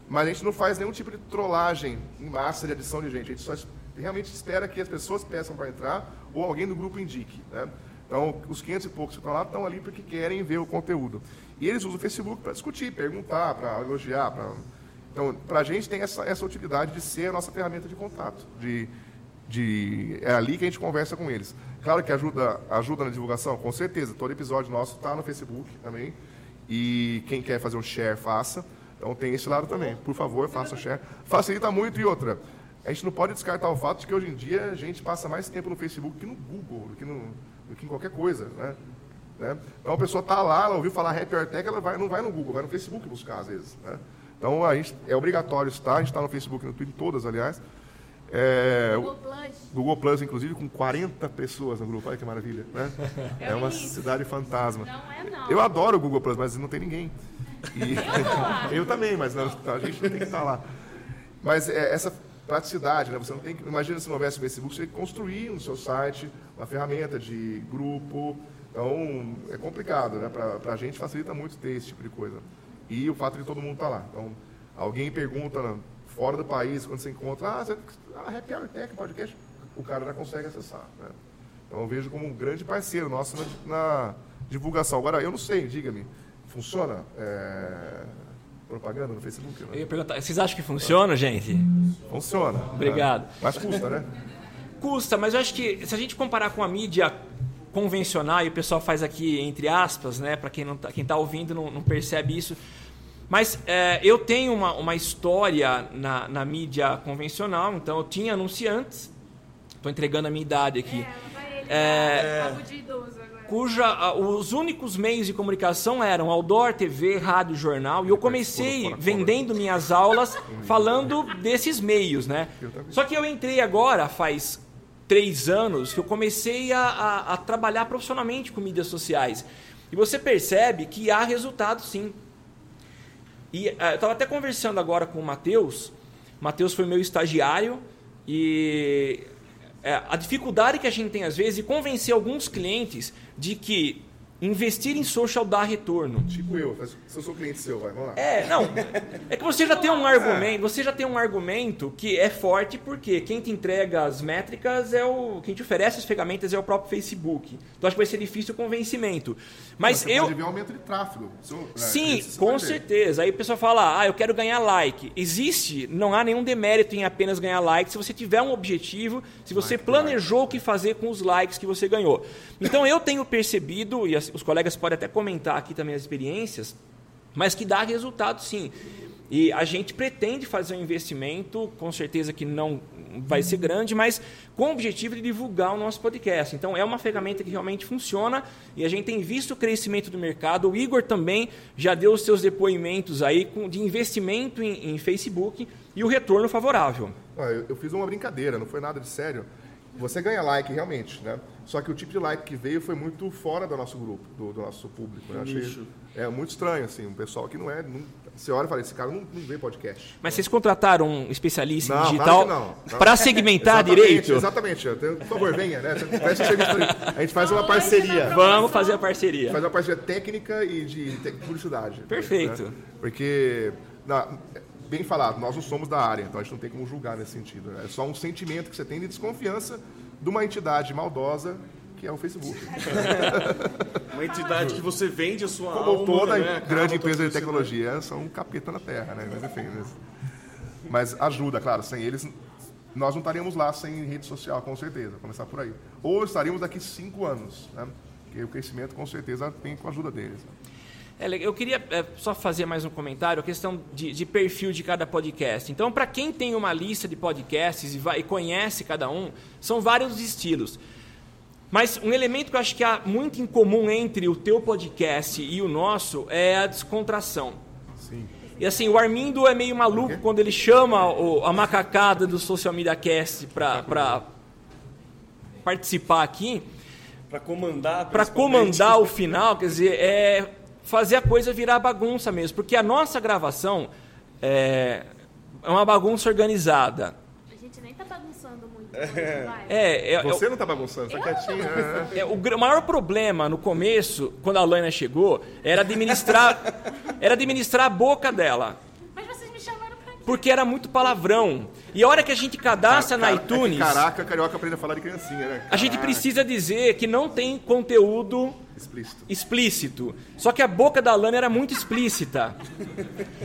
F: mas a gente não faz nenhum tipo de trollagem em massa de adição de gente. A gente só realmente espera que as pessoas peçam para entrar ou alguém do grupo indique. Né? Então, os 500 e poucos que estão lá estão ali porque querem ver o conteúdo. E eles usam o Facebook para discutir, perguntar, para elogiar. Pra... Então, para a gente tem essa, essa utilidade de ser a nossa ferramenta de contato. De, de... É ali que a gente conversa com eles. Claro que ajuda, ajuda na divulgação, com certeza. Todo episódio nosso está no Facebook também. E quem quer fazer um share, faça. Então tem esse lado também. Por favor, faça o share. Facilita muito. E outra, a gente não pode descartar o fato de que hoje em dia a gente passa mais tempo no Facebook que no Google, do que, no, do que em qualquer coisa. Né? Né? Então a pessoa está lá, ela ouviu falar Happy Hour Tech, ela vai, não vai no Google, vai no Facebook buscar às vezes. Né? Então a gente, é obrigatório estar, a gente está no Facebook no Twitter, todas aliás. É,
D: Google Plus.
F: Google Plus, inclusive, com 40 pessoas no grupo. Olha que maravilha, né?
D: É
F: É uma
D: início.
F: cidade fantasma.
D: Não é não.
F: Eu adoro o Google Plus, mas não tem ninguém. E-
D: Eu
F: eu também, mas não, a gente tem que estar lá. Mas é, essa praticidade, né? Você não tem que, imagina se não houvesse o Facebook, você tem que construir no seu site uma ferramenta de grupo. Então, é complicado, né? Para a gente facilita muito ter esse tipo de coisa. E o fato de todo mundo estar lá. Então, alguém pergunta né, fora do país, quando você encontra, ah, você, ah Happy Hour Tech, podcast, o cara já consegue acessar, né? Então, eu vejo como um grande parceiro nosso na, na divulgação. Agora, eu não sei, diga-me, funciona é, propaganda no Facebook?
C: Eu
F: Né?
C: ia perguntar, vocês acham que funciona, gente?
F: Funciona.
C: Obrigado.
F: É. Mas custa, né?
C: Custa, mas eu acho que se a gente comparar com a mídia convencional, e o pessoal faz aqui entre aspas, né, para quem não tá, quem tá ouvindo não, não percebe isso, mas é, eu tenho uma, uma história na, na mídia convencional, então eu tinha anunciantes, estou entregando a minha idade aqui,
D: É, ele
C: É.
D: papo de idoso agora.
C: cuja os únicos meios de comunicação eram outdoor, TV, rádio, jornal, e eu comecei vendendo minhas aulas falando desses meios, né? Só que eu entrei agora, faz três anos, que eu comecei a, a- a trabalhar profissionalmente com mídias sociais. E você percebe que há resultado sim. E ah, eu estava até conversando agora com o Matheus. Matheus foi meu estagiário e é, a dificuldade que a gente tem às vezes de convencer alguns clientes de que investir em social dá retorno.
F: Tipo eu, se eu sou cliente seu, vai, vamos lá.
C: É, não. É que você já tem um argumento, você já tem um argumento que é forte porque quem te entrega as métricas é o, quem te oferece as ferramentas é o próprio Facebook. Então acho que vai ser difícil o convencimento. Mas eu
F: pode ver um aumento de tráfego. Seu- né,
C: Sim,
F: você
C: com certeza. Aí o pessoal fala, ah, eu quero ganhar like. Existe, não há nenhum demérito em apenas ganhar like se você tiver um objetivo, se você planejou o que fazer com os likes que você ganhou. Então eu tenho percebido, e as- os colegas podem até comentar aqui também as experiências, mas que dá resultado sim. E a gente pretende fazer um investimento, com certeza que não vai ser grande, mas com o objetivo de divulgar o nosso podcast. Então é uma ferramenta que realmente funciona e a gente tem visto o crescimento do mercado. O Igor também já deu os seus depoimentos aí de investimento em, em Facebook e o retorno favorável.
F: Eu fiz uma brincadeira, não foi nada de sério. Você ganha like realmente, né? Só que o tipo de like que veio foi muito fora do nosso grupo, do, do nosso público. né? Eu achei é muito estranho, assim, um pessoal que não é. Não, você olha e fala, esse cara não, não vê podcast.
C: Mas vocês contrataram um especialista em
F: Não,
C: digital
F: claro
C: para segmentar
F: Exatamente,
C: direito?
F: Exatamente. Tenho- Por favor, venha, né? A gente faz uma parceria.
C: Vamos fazer a parceria.
F: Faz uma parceria técnica e de publicidade.
C: Perfeito.
F: né? Porque, na- bem falado, nós não somos da área, então a gente não tem como julgar nesse sentido. né? É só um sentimento que você tem de desconfiança de uma entidade maldosa que é o Facebook.
G: Uma entidade que você vende a sua
F: Como
G: alma,
F: toda
G: né?
F: Grande empresa de tecnologia, são um capeta na Terra, né? Mas enfim. Mas, mas ajuda, claro, sem eles nós não estaríamos lá sem rede social, com certeza, começar por aí. Ou estaríamos daqui cinco anos, né? Porque o crescimento, com certeza, tem com a ajuda deles. né?
C: É, eu queria é, só fazer mais um comentário, a questão de, de perfil de cada podcast. Então, para quem tem uma lista de podcasts e, vai- e conhece cada um, são vários estilos. Mas um elemento que eu acho que há muito em comum entre o teu podcast e o nosso é a descontração.
F: Sim.
C: E assim, o Armindo é meio maluco quando ele chama o- a macacada do Social Media Cast para participar aqui
G: Pra comandar.
C: para comandar o final, quer dizer, é fazer a coisa virar bagunça mesmo, porque a nossa gravação é, é uma bagunça organizada.
D: A gente nem tá bagunçando muito. hoje, vai.
C: É, é,
F: Você não tá bagunçando, tá quietinho.
C: é, o maior problema no começo, quando a Laina chegou, era administrar, era administrar a boca dela,
D: Mas vocês me chamaram pra quê?
C: porque era muito palavrão. E a hora que a gente cadastra na
F: Cara, é
C: iTunes,
F: caraca, carioca aprende a falar de criancinha, né?
C: a gente
F: Caraca,
C: precisa dizer que não tem conteúdo
F: Explícito.
C: explícito. Só que a boca da Lana era muito explícita.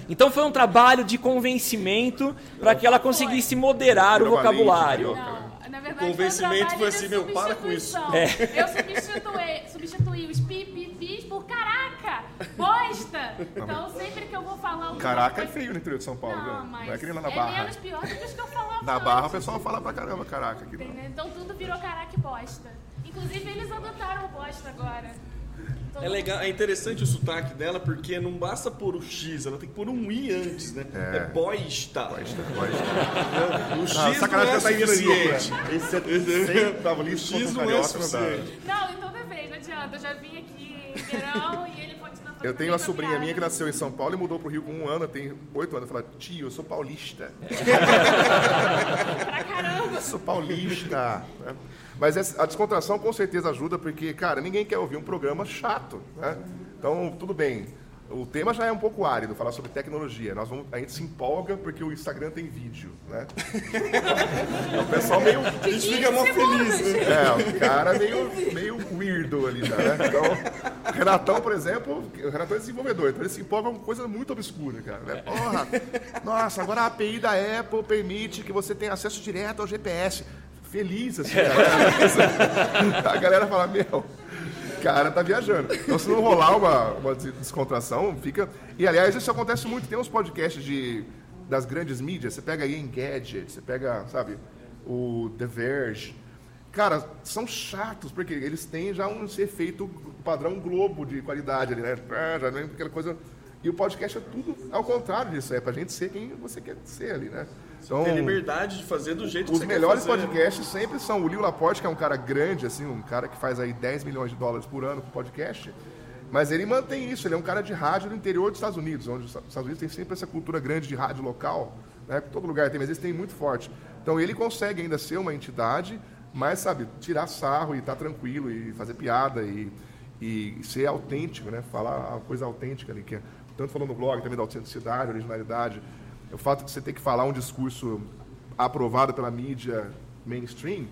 C: Então foi um trabalho de convencimento para que ela conseguisse moderar o vocabulário.
D: Não, na verdade,
G: convencimento
D: foi, um
G: foi assim, meu, para com isso.
C: É.
D: Eu substituí, substituí os pipipis por caraca, bosta. Então, sempre que eu vou falar
F: Caraca é feio no interior de São Paulo,
D: Não,
F: viu?
D: mas
F: Não é que nem lá na
D: é
F: Barra.
D: menos pior do que os que eu falava
F: Na
D: antes.
F: Barra o pessoal fala pra caramba, caraca. Aqui?
D: Então tudo virou caraca e bosta. Inclusive eles adotaram o bosta agora. todo
G: É legal, é interessante o sotaque dela porque não basta pôr o X, ela tem que pôr um I antes, né? É, boista. O X
F: Ah, sacanagem
G: não
F: que
G: é
F: eu tá indo ali.
G: suficiente.
F: Esse é tava ali,
G: O X não é
F: não
G: suficiente.
D: Não, então também, não adianta. Eu já vim aqui em verão e ele continua
F: Eu tenho uma sobrinha
D: piada.
F: minha que nasceu em São Paulo e mudou pro Rio com um ano, tem oito anos. Fala, tio, eu sou paulista.
D: Pra caramba.
F: Eu sou paulista. Mas a descontração com certeza ajuda, porque, cara, ninguém quer ouvir um programa chato, né? Então, tudo bem. O tema já é um pouco árido, falar sobre tecnologia. Nós vamos, a gente se empolga porque o Instagram tem vídeo, né? É o pessoal meio
G: A gente fica mó feliz, né?
F: É, o cara meio, meio weirdo ali, já, né? Então, o Renatão, por exemplo, o Renatão é desenvolvedor, então ele se empolga com coisa muito obscura, cara. Né? Porra, nossa, agora a API da Apple permite que você tenha acesso direto ao GPS. Feliz, assim. A galera fala, meu, cara tá viajando. Então, se não rolar uma, uma des- descontração, fica... E, aliás, isso acontece muito. Tem uns podcasts de, das grandes mídias, você pega aí Engadget, você pega, sabe, o The Verge. Cara, são chatos, porque eles têm já um efeito padrão Globo de qualidade ali, né? Já nem aquela coisa... E o podcast é tudo ao contrário disso, é pra gente ser quem você quer ser ali, né? Então,
G: Tem liberdade de fazer do jeito que
F: os melhores podcasts sempre são o Lil Laporte, que é um cara grande, assim, um cara que faz aí 10 milhões de dólares por ano com podcast. Mas ele mantém isso, ele é um cara de rádio no interior dos Estados Unidos, onde os Estados Unidos tem sempre essa cultura grande de rádio local, né? Todo lugar tem, mas eles têm muito forte. Então ele consegue ainda ser uma entidade, mas sabe, tirar sarro e estar tranquilo e fazer piada e, e ser autêntico, né? Falar a coisa autêntica ali, que é, tanto falando no blog também da autenticidade, originalidade. O fato de você ter que falar um discurso aprovado pela mídia mainstream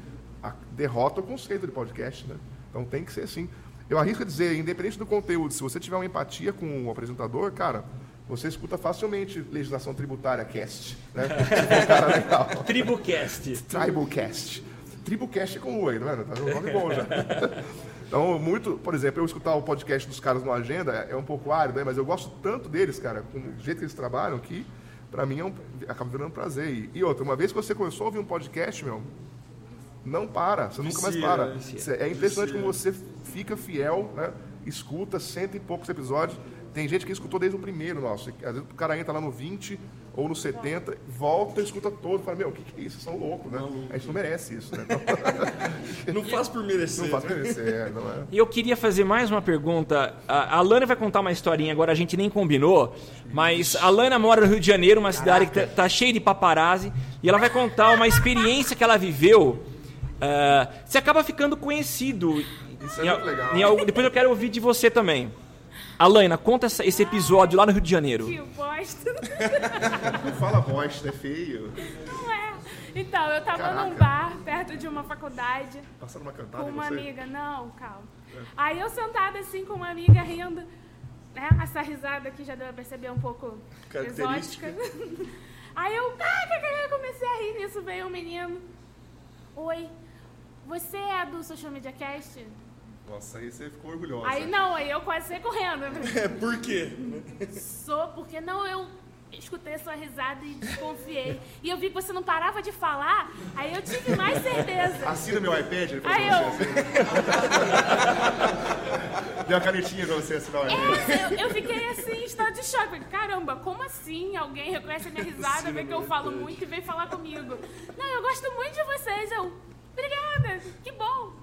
F: derrota o conceito de podcast, né? Então tem que ser assim. Eu arrisco a dizer, independente do conteúdo, se você tiver uma empatia com o apresentador, cara, você escuta facilmente legislação tributária cast, né? Um cara legal.
C: Tribucast.
F: Tribalcast. Tribalcast é com U aí, tá vendo? Tá um nome bom já. Então, muito, por exemplo, eu escutar o podcast dos caras no Agenda é um pouco árido, né? mas eu gosto tanto deles, cara, com o jeito que eles trabalham, que pra mim é um, acaba virando um prazer. E, e outra, uma vez que você começou a ouvir um podcast, meu, não para, você nunca mais para.
G: né?
F: É impressionante como você fica fiel, né? Escuta cento e poucos episódios. Tem gente que escutou desde o primeiro nosso. Às vezes o cara entra lá no 20 ou no 70, volta e escuta todo. Fala, meu, o que, que é isso? Vocês são loucos, né? A gente não merece isso, né? Então,
G: Não faz por merecer.
F: não faz merecer, é, não é?
C: E eu queria fazer mais uma pergunta. A a Alana vai contar uma historinha, agora a gente nem combinou, mas a Alana mora no Rio de Janeiro, uma cidade que tá, tá cheia de paparazzi, e ela vai contar uma experiência que ela viveu. ah, você acaba ficando conhecido.
F: Isso é muito legal.
C: em depois eu quero ouvir de você também. Alana, conta essa- esse episódio lá no Rio de Janeiro.
D: Que bosta.
F: Não fala bosta, é feio.
D: Não é. Então, eu tava
F: Caraca.
D: num bar perto de uma faculdade
F: Passando uma cantada
D: com uma
F: você.
D: amiga. Não, calma. Aí eu sentada assim com uma amiga rindo. Né? Essa risada aqui já deu pra perceber um pouco exótica. Aí eu, ah, que- comecei a rir nisso, veio um menino. Oi, você é do Social Media Cast?
F: Nossa, aí você ficou orgulhosa.
D: Aí não, aí eu quase saí correndo.
G: É, por quê?
D: Sou, porque não, eu escutei a sua risada e desconfiei. E eu vi que você não parava de falar, aí eu tive mais certeza.
F: Assina meu iPad, ele
D: Aí eu,
F: assim. Deu uma canetinha pra você assinar o iPad.
D: é, eu, eu fiquei assim, em estado de choque. Caramba, como assim? Alguém reconhece a minha risada, vê que eu falo muito e vem falar comigo. Não, eu gosto muito de vocês. Eu, obrigada, que bom.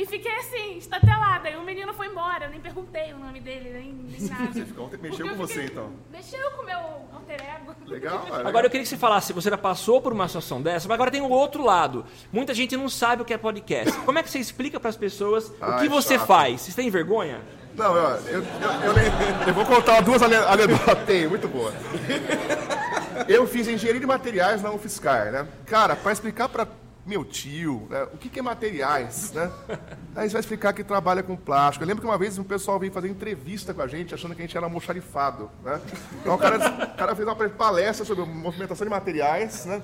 D: E fiquei assim, estatelada. E o menino foi embora, eu nem perguntei o nome dele, nem, nem nada.
F: Você ficou- mexeu
D: Porque
F: com você, então.
D: Mexeu com o meu alter ego.
F: Legal, cara.
C: Agora eu queria que você falasse, você já passou por uma situação dessa, mas agora tem o outro lado. Muita gente não sabe o que é podcast. Como é que você explica para as pessoas o
F: Ah,
C: que você
F: chato.
C: faz? Vocês têm vergonha?
F: Não, eu, eu, eu, eu nem- eu vou contar duas ane- anedotas. Tem, muito boa. Eu fiz engenharia de materiais na UFSCar, né? Cara, para explicar para meu tio né, o que, que é materiais, né? Aí você vai explicar que trabalha com plástico. Eu lembro que uma vez um pessoal veio fazer entrevista com a gente achando que a gente era almoxarifado, né? Então o cara, o cara fez uma palestra sobre movimentação de materiais, né?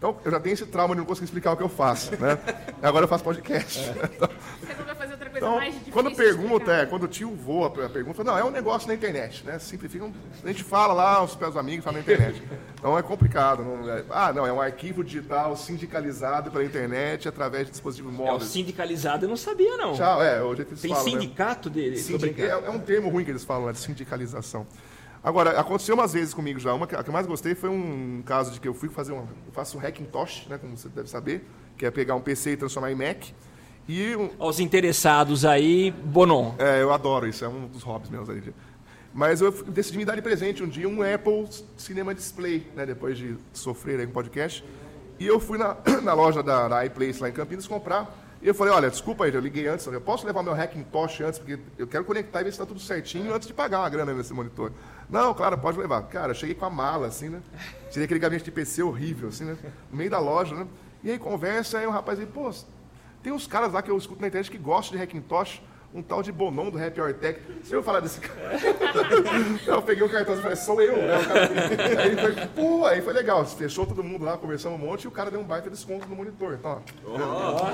F: Então eu já tenho esse trauma de não conseguir explicar o que eu faço, né? Agora eu faço podcast. Então,
D: Resolveu fazer outra coisa
F: Então,
D: mais difícil.
F: quando pergunta, é, quando o tio voa a pergunta, não, é um negócio na internet, né? Simplificam, a gente fala lá, os pés amigos falam na internet. Então é complicado. Não é- ah, não, é um arquivo digital sindicalizado pela internet através de dispositivos
C: É, o sindicalizado eu não sabia, não.
F: Tchau, é, o jeito que eles
C: Tem
F: falam, né?
C: sindicato dele?
F: Sindica-
C: brincando.
F: é, é um termo ruim que eles falam, né, de sindicalização. Agora, aconteceu umas vezes comigo já. Uma que, a que eu mais gostei foi um caso de que eu fui fazer um. Eu faço um Hackintosh, né, como você deve saber, que é pegar um PC e transformar em Mac. E um-
C: Aos interessados aí, Bonon.
F: é, eu adoro isso, é um dos hobbies meus aí. Mas eu decidi me dar de presente um dia um Apple Cinema Display, né, depois de sofrer aí com o podcast. E eu fui na, na loja da, da iPlace lá em Campinas comprar. E eu falei, olha, desculpa aí, eu liguei antes, eu posso levar meu Hackintosh antes, porque eu quero conectar e ver se está tudo certinho antes de pagar uma grana nesse monitor. Não, claro, pode levar. Cara, cheguei com a mala, assim, né? Tirei aquele gabinete de PC horrível, assim, né? No meio da loja, né? E aí conversa, aí o rapaz aí, pô, tem uns caras lá que eu escuto na internet que gostam de Hackintosh, um tal de Bonon do Happy Hour Tech. Você ouviu falar desse cara? eu peguei o cartão e falei, sou eu, né? O cara- Aí foi, pô, aí foi legal. Fechou todo mundo lá, conversamos um monte e o cara deu um baita desconto no monitor. Então, ó.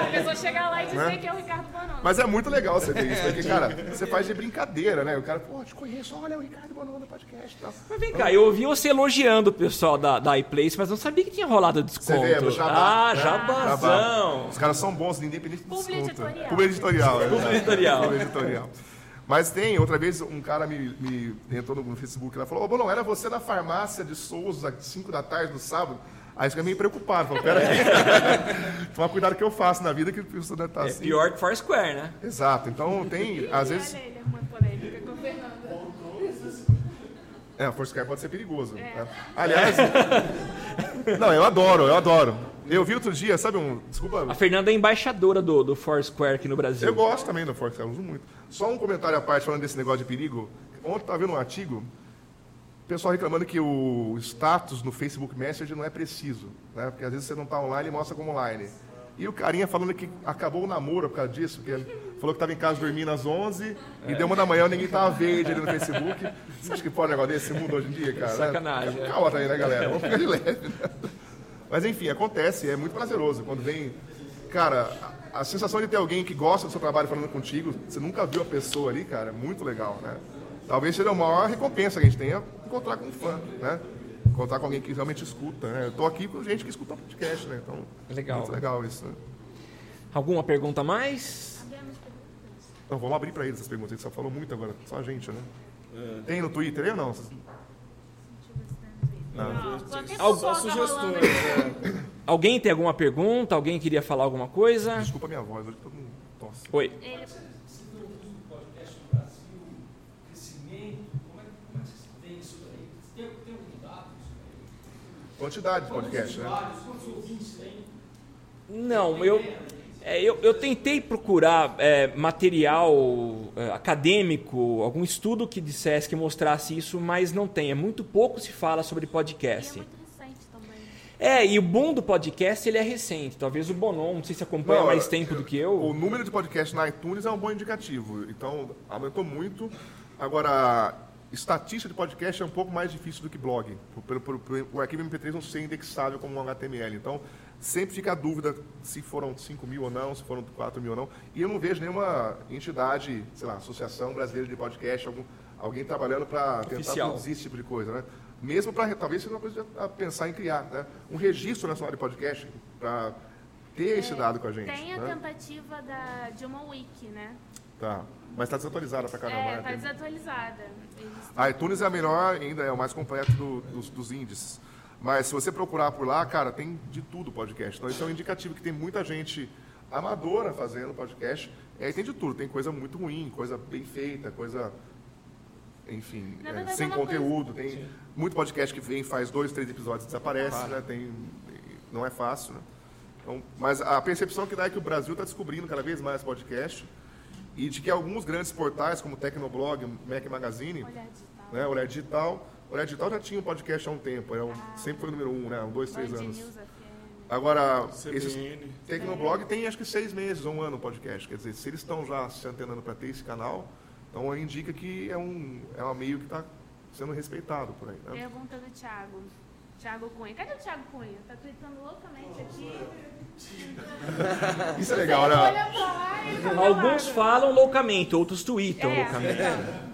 D: A pessoa chegar lá e dizer
F: Né?
D: que é o Ricardo Bonomo.
F: Mas é muito legal você ver isso, porque, cara, você faz de brincadeira, né? O cara, pô, te conheço, olha o Ricardo Bonon no podcast e tal.
C: Mas vem cá, eu ouvi você elogiando o pessoal da, da iPlace, mas não sabia que tinha rolado desconto.
F: Você vê, é jabá,
C: ah,
F: né?
C: jabazão.
F: Os caras são bons, independente do desconto.
D: Editorial.
F: Publi editorial. é
C: editorial.
F: Publi editorial. Mas tem, outra vez um cara me, me entrou no Facebook lá e falou, ô, Bolão, era você na farmácia de Souza às 5 da tarde no sábado? Aí fica meio preocupado. Falei, pera aí. Toma cuidado que eu faço na vida que o pessoal deve estar
C: É
F: assim.
C: pior que Foursquare, né?
F: Exato. Então tem, às vezes...
D: Olha ele, uma polêmica com o Fernando.
F: É, a Foursquare pode ser perigoso. né? Aliás... não, eu adoro, eu adoro. Eu vi outro dia, sabe um... Desculpa...
C: A Fernanda é embaixadora do, do Foursquare aqui no Brasil.
F: Eu gosto também do Foursquare, eu uso muito. Só um comentário à parte falando desse negócio de perigo. Ontem estava vendo um artigo, o pessoal reclamando que o status no Facebook Messenger não é preciso, né? Porque às vezes você não está online e mostra como online. E o carinha falando que acabou o namoro por causa disso, porque ele falou que estava em casa dormindo às 11 e deu uma da manhã ninguém tava verde ali no Facebook. Você acha que pode um negócio desse mundo hoje em dia, cara?
C: Sacanagem,
F: É,
C: é.
F: Calma aí, né, galera? Vamos ficar de leve. né? Mas enfim, acontece, é muito prazeroso quando vem. Cara, a, a sensação de ter alguém que gosta do seu trabalho falando contigo, você nunca viu a pessoa ali, cara, é muito legal, né? Talvez seja a maior recompensa que a gente tenha encontrar com um fã, né? Encontrar com alguém que realmente escuta, né? Eu tô aqui com gente que escuta podcast, né? Então,
C: Legal.
F: muito legal isso, né?
C: Alguma pergunta a mais?
F: Então, vamos abrir para eles essas perguntas, a gente só falou muito agora, só a gente, né?
G: É.
F: Tem no Twitter aí ou não?
D: Não,
C: Al-
D: rolando
G: sugestões.
D: aí.
G: é.
C: Alguém tem alguma pergunta? Alguém queria falar alguma coisa?
F: Desculpa a minha voz, hoje todo mundo tosse.
C: Oi.
D: Ele-
F: Quantidade de podcast, né?
C: Não, eu, é, eu, eu tentei procurar é, material é, acadêmico, algum estudo que dissesse, que mostrasse isso, mas não tem. É muito pouco se fala sobre
D: E é
C: podcast.
D: muito recente também.
C: É, e o boom do podcast ele é recente. Talvez o Bonon, não sei se acompanha
F: Não,
C: mais
F: eu-
C: tempo do que
F: O
C: eu.
F: número de podcasts na iTunes é um bom indicativo. Então, aumentou muito. Agora, estatística de podcast é um pouco mais difícil do que blog. O arquivo MP3 não ser indexável como um HTML. Então, sempre fica a dúvida se foram 5 mil ou não, se foram 4 mil ou não. E eu não vejo nenhuma entidade, sei lá, Associação Brasileira de Podcast, algum, alguém trabalhando para tentar produzir esse tipo de coisa, né? Mesmo para, talvez seja uma coisa a pensar em criar, né? Um registro nacional de podcast para ter esse dado com a gente.
D: Tem a
F: né?
D: tentativa da, de uma wiki, né?
F: Tá. Mas está desatualizada pra caramba,
D: É,
F: né?
D: tá
F: Tem-
D: desatualizada.
F: A iTunes é a melhor, ainda é o mais completo do- dos, dos índices. Mas se você procurar por lá, cara, tem de tudo podcast. Então isso é um indicativo que tem muita gente amadora fazendo podcast. E aí tem de tudo. Tem coisa muito ruim, coisa bem feita, coisa. Enfim, é, sem
D: é
F: conteúdo. Tem muito podcast que vem, faz dois, três episódios e desaparece, né? Tem, não é fácil, né? Então, mas a percepção que dá é que o Brasil está descobrindo cada vez mais podcast e de que alguns grandes portais, como Tecnoblog, Mac Magazine,
D: Olhar digital.
F: né, Olhar Digital, Olhar Digital já tinha um podcast há um tempo, era um- sempre foi o número um, né, um, dois, três
D: Band
F: anos.
D: News.
F: Agora,
G: CBN.
F: esses Tecnoblog tem acho que seis meses ou um ano o podcast, quer dizer, se eles estão já se antenando para ter esse canal, então indica que é um, é um meio que está sendo respeitado por aí. Né?
D: Pergunta do Thiago. Thiago Cunha. Cadê o Thiago Cunha? Tá tweetando loucamente aqui.
F: Isso é legal, né?
I: Alguns falam loucamente, outros tweetam
D: É.
I: loucamente.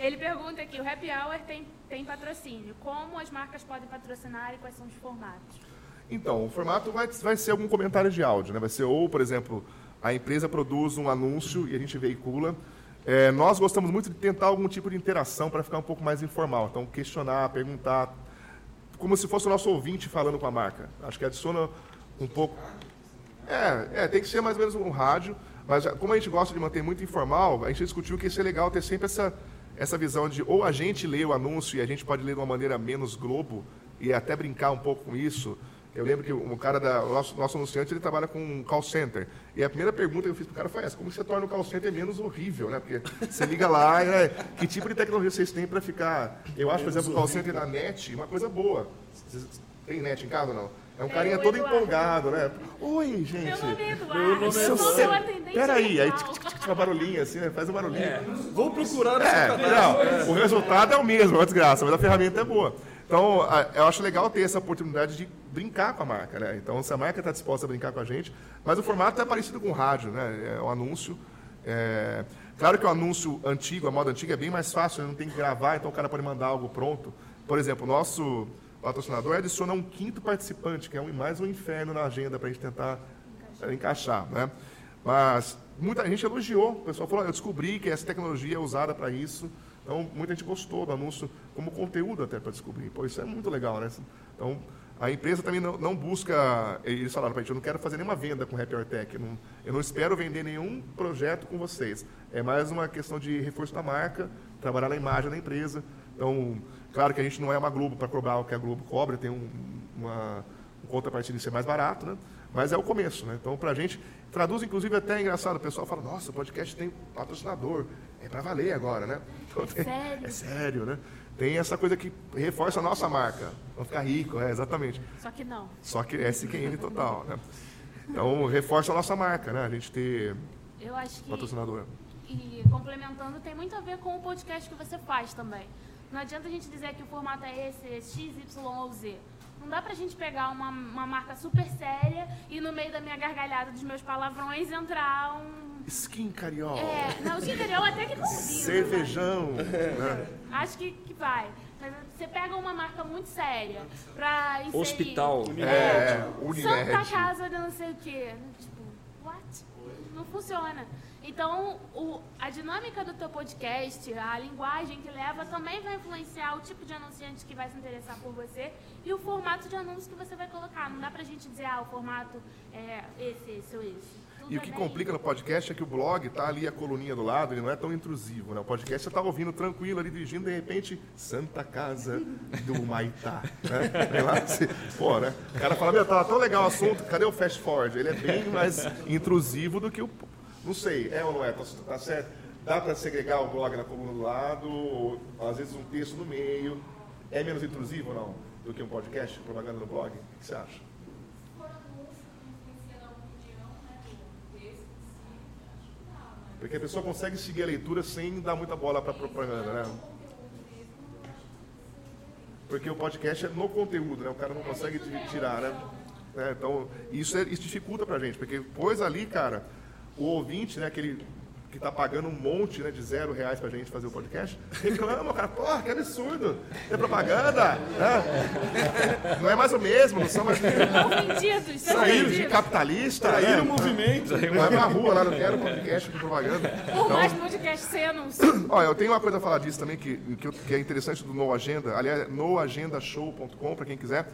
D: Ele pergunta aqui, o Happy Hour tem, tem patrocínio. Como as marcas podem patrocinar e quais são os formatos?
F: Então, o formato vai, vai ser algum comentário de áudio, né? Vai ser ou, por exemplo, a empresa produz um anúncio e a gente veicula. É, nós gostamos muito de tentar algum tipo de interação para ficar um pouco mais informal. Então, questionar, perguntar, como se fosse o nosso ouvinte falando com a marca. Acho que adiciona um pouco. É, é, tem que ser mais ou menos um rádio, mas como a gente gosta de manter muito informal, a gente discutiu que ia ser legal ter sempre essa, essa visão de ou a gente lê o anúncio e a gente pode ler de uma maneira menos globo e até brincar um pouco com isso. Eu lembro que o cara da nosso, nosso anunciante ele trabalha com um call center. E a primeira pergunta que eu fiz pro cara foi essa: como você torna o call center menos horrível, né? Porque você liga lá, e, é, que tipo de tecnologia vocês têm para ficar. Eu acho, por exemplo, o call center da net uma coisa boa. Vocês têm net em casa ou não? É um carinha todo
D: Eduardo.
F: empolgado, né? Oi, gente.
D: Meu nome é Eduardo, seu
F: Peraí, aí tic, tic, tic, uma barulhinha assim, né? Faz um barulhinho.
G: Vou procurar
F: É,
G: cadastro.
F: não, o resultado é o mesmo, é uma desgraça, mas a ferramenta é boa. Então, eu acho legal ter essa oportunidade de brincar com a marca, né? Então, se a marca está disposta a brincar com a gente, mas o formato é parecido com o rádio, né? É um anúncio. é, Claro que o anúncio antigo, a moda antiga, é bem mais fácil, né? não tem que gravar, então o cara pode mandar algo pronto. Por exemplo, o nosso patrocinador adiciona um quinto participante, que é um, mais um inferno na agenda para a gente tentar é, encaixar, né? Mas muita gente elogiou, o pessoal falou, eu descobri que essa tecnologia é usada para isso, então muita gente gostou do anúncio como conteúdo até para descobrir. Pô, isso é muito legal, né? Então, a empresa também não, não busca, eles falaram para a gente, eu não quero fazer nenhuma venda com Happy Hour Tech, eu não, eu não espero vender nenhum projeto com vocês. É mais uma questão de reforço da marca, trabalhar na imagem da empresa. Então, claro que a gente não é uma Globo para cobrar o que a Globo cobra, tem um, uma, um contrapartida de ser mais barato, né? Mas é o começo, né? Então, pra gente, traduz inclusive até é engraçado, o pessoal fala, nossa, o podcast tem patrocinador, é para valer agora, né? Então, tem-
D: sério?
F: É sério, né? Tem essa coisa que reforça a nossa marca, vamos ficar rico, é, exatamente.
D: Só que não.
F: Só que é SQN total, né? Então, reforça a nossa marca, né? A gente ter
D: Eu acho que.
F: patrocinador.
D: E complementando, tem muito a ver com o podcast que você faz também. Não adianta a gente dizer que o formato é esse, é X, Y ou Z. Não dá pra gente pegar uma, uma marca super séria e no meio da minha gargalhada dos meus palavrões entrar um.
F: Skin carioca,
D: É, não, o Cinderela até que combina.
F: cervejão, né?
D: Acho que, que vai. Mas você pega uma marca muito séria pra inserir...
I: Hospital.
F: É,
D: Santa
F: Unimed.
D: Casa de não sei o quê. Tipo, what? Não funciona. Então, o- a dinâmica do teu podcast, a linguagem que leva, também vai influenciar o tipo de anunciante que vai se interessar por você e o formato de anúncio que você vai colocar. Não dá pra gente dizer, ah, o formato é esse, esse ou esse. Tudo
F: E o
D: é
F: que
D: bem-
F: complica no podcast é que o blog tá ali a coluninha do lado, ele não é tão intrusivo, né? O podcast você tá ouvindo tranquilo ali dirigindo, de repente, Santa Casa do Maitá, né? Lá, você, pô, né? O cara fala, meu, tá tão legal o assunto, cadê o fast forward? Ele é bem mais intrusivo do que o não sei, é ou não é? Tá, tá certo? Dá para segregar o blog na coluna do lado, ou às vezes um texto no meio. É menos intrusivo ou não? Do que um podcast, propaganda no blog? O que você acha? Porque a pessoa consegue seguir a leitura sem dar muita bola para propaganda, né? Porque o podcast é no conteúdo, né? O cara não consegue ti- tirar, né? É, então, isso, é- isso dificulta pra gente, porque pôs ali, cara, o ouvinte, né, aquele que tá pagando um monte né, de zero reais pra gente fazer o podcast, reclama, cara, porra, que absurdo, é propaganda, né? Não é mais o mesmo, não são mais... Saíram de capitalista,
G: Aí
F: né?
G: no movimento.
F: Vai pra rua lá, não quero podcast com propaganda.
D: Por mais podcast sem anúncio.
F: Olha, eu tenho uma coisa a falar disso também que, que, que é interessante do No Agenda, aliás, noagendashow.com, para quem quiser.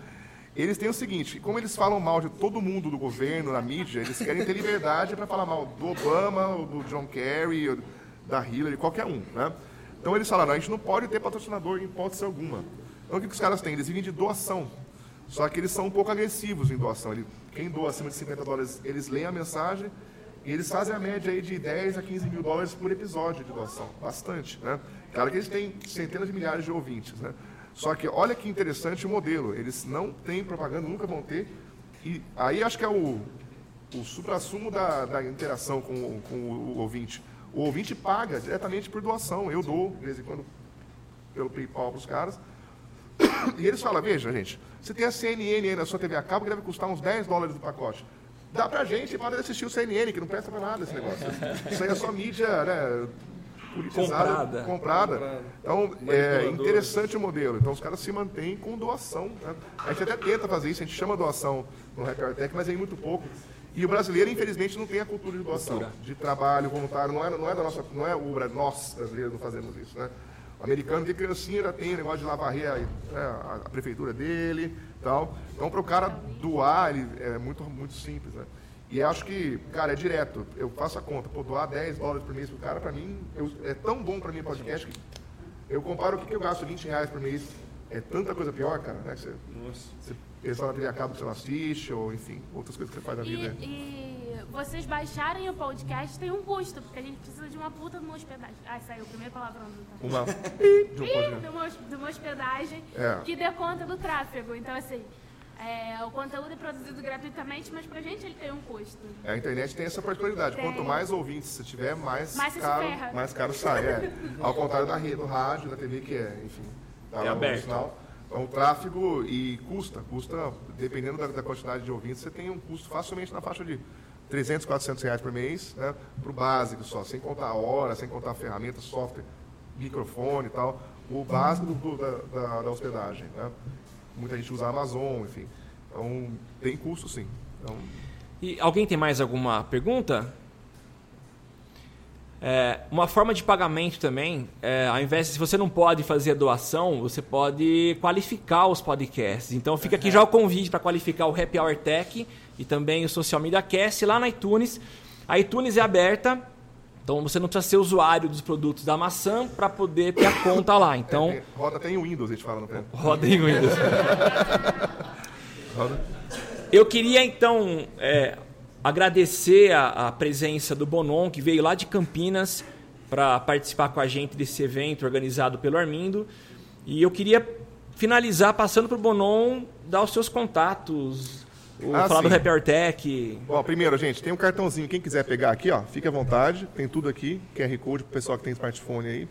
F: Eles têm o seguinte, como eles falam mal de todo mundo do governo, na mídia, eles querem ter liberdade para falar mal do Obama, do John Kerry, da Hillary, qualquer um, né? Então eles falaram, a gente não pode ter patrocinador em hipótese alguma. Então o que, que os caras têm? Eles vivem de doação. Só que eles são um pouco agressivos em doação. Ele- quem doa acima de 50 dólares, eles leem a mensagem e eles fazem a média aí de 10 a 15 mil dólares por episódio de doação. Bastante, né? Claro que eles têm centenas de milhares de ouvintes, né? Só que olha que interessante o modelo. Eles não têm propaganda, nunca vão ter. E aí acho que é o, o supra-sumo da, da interação com, com o ouvinte. O ouvinte paga diretamente por doação. Eu dou, de vez em quando, pelo PayPal para os caras. E eles falam, veja, gente, você tem a CNN aí na sua TV a cabo que deve custar uns 10 dólares o pacote. Dá pra gente para assistir o CNN, que não presta pra nada esse negócio. Isso aí é só mídia, né? Politizada,
C: Comprada.
F: comprada. Então, é interessante o modelo. Então, os caras se mantêm com doação. né? A gente até tenta fazer isso, a gente chama doação no Happy Hour Tech, mas é muito pouco. E o brasileiro, infelizmente, não tem a cultura de doação, de trabalho voluntário. Não é, não é da nossa, não é o Bra- nós brasileiros não fazemos isso, né? O americano tem criancinha, já tem negócio de lá varrer a, né, a- a prefeitura dele, tal. Então, para o cara doar, ele é muito, muito simples, né? E acho que, cara, é direto. Eu faço a conta, pô, doar 10 dólares por mês pro cara, para mim, eu- é tão bom para mim o podcast que eu comparo o que, que eu gasto 20 reais por mês. É tanta coisa pior, cara, né? que Você, você pensa na TV a cabo que você não assiste, ou enfim, outras coisas que você faz na
D: E,
F: vida.
D: e vocês baixarem o podcast tem um custo, porque a gente precisa de uma puta de uma hospedagem. Ah, saiu o primeiro palavrão do
F: Uma. de um
D: de uma, de uma hospedagem
F: É.
D: que dê conta do tráfego. Então, assim, é, o conteúdo é produzido gratuitamente, mas pra gente ele tem um custo.
F: A internet tem essa particularidade.
D: Tem.
F: Quanto mais ouvintes você tiver, mais,
D: Mais
F: caro, mais caro sai. É. Ao contrário da rede, do rádio, da TV, que é, enfim, tá
C: É aberto.
F: sinal. Então, o tráfego e custa, custa, dependendo da, da quantidade de ouvintes, você tem um custo facilmente na faixa de 300, 400 reais por mês, né? Para o básico só, sem contar a hora, sem contar a ferramenta, software, microfone e tal. O básico do- da, da- da hospedagem, né? Muita gente usa a Amazon, enfim. Então, tem custo sim. Então,
C: E alguém tem mais alguma pergunta? É, uma forma de pagamento também, é, ao invés de, se você não pode fazer a doação, você pode qualificar os podcasts. Então fica aqui já o convite para qualificar o Happy Hour Tech e também o Social Media Cast lá na iTunes. A iTunes é aberta, então você não precisa ser usuário dos produtos da maçã para poder ter a conta lá. Então
F: É, roda até em Windows, a gente fala no pé.
C: roda em Windows.
F: Roda.
C: Eu queria então é, agradecer a, a presença do Bonon, que veio lá de Campinas para participar com a gente desse evento organizado pelo Armindo. E eu queria finalizar passando para o Bonon dar os seus contatos, o,
F: Ah,
C: falar do
F: sim.
C: Happy Hour Tech.
F: Bom, primeiro, gente, tem um cartãozinho. Quem quiser pegar aqui, ó, fique à vontade. Tem tudo aqui, QR Code pro pessoal que tem smartphone aí.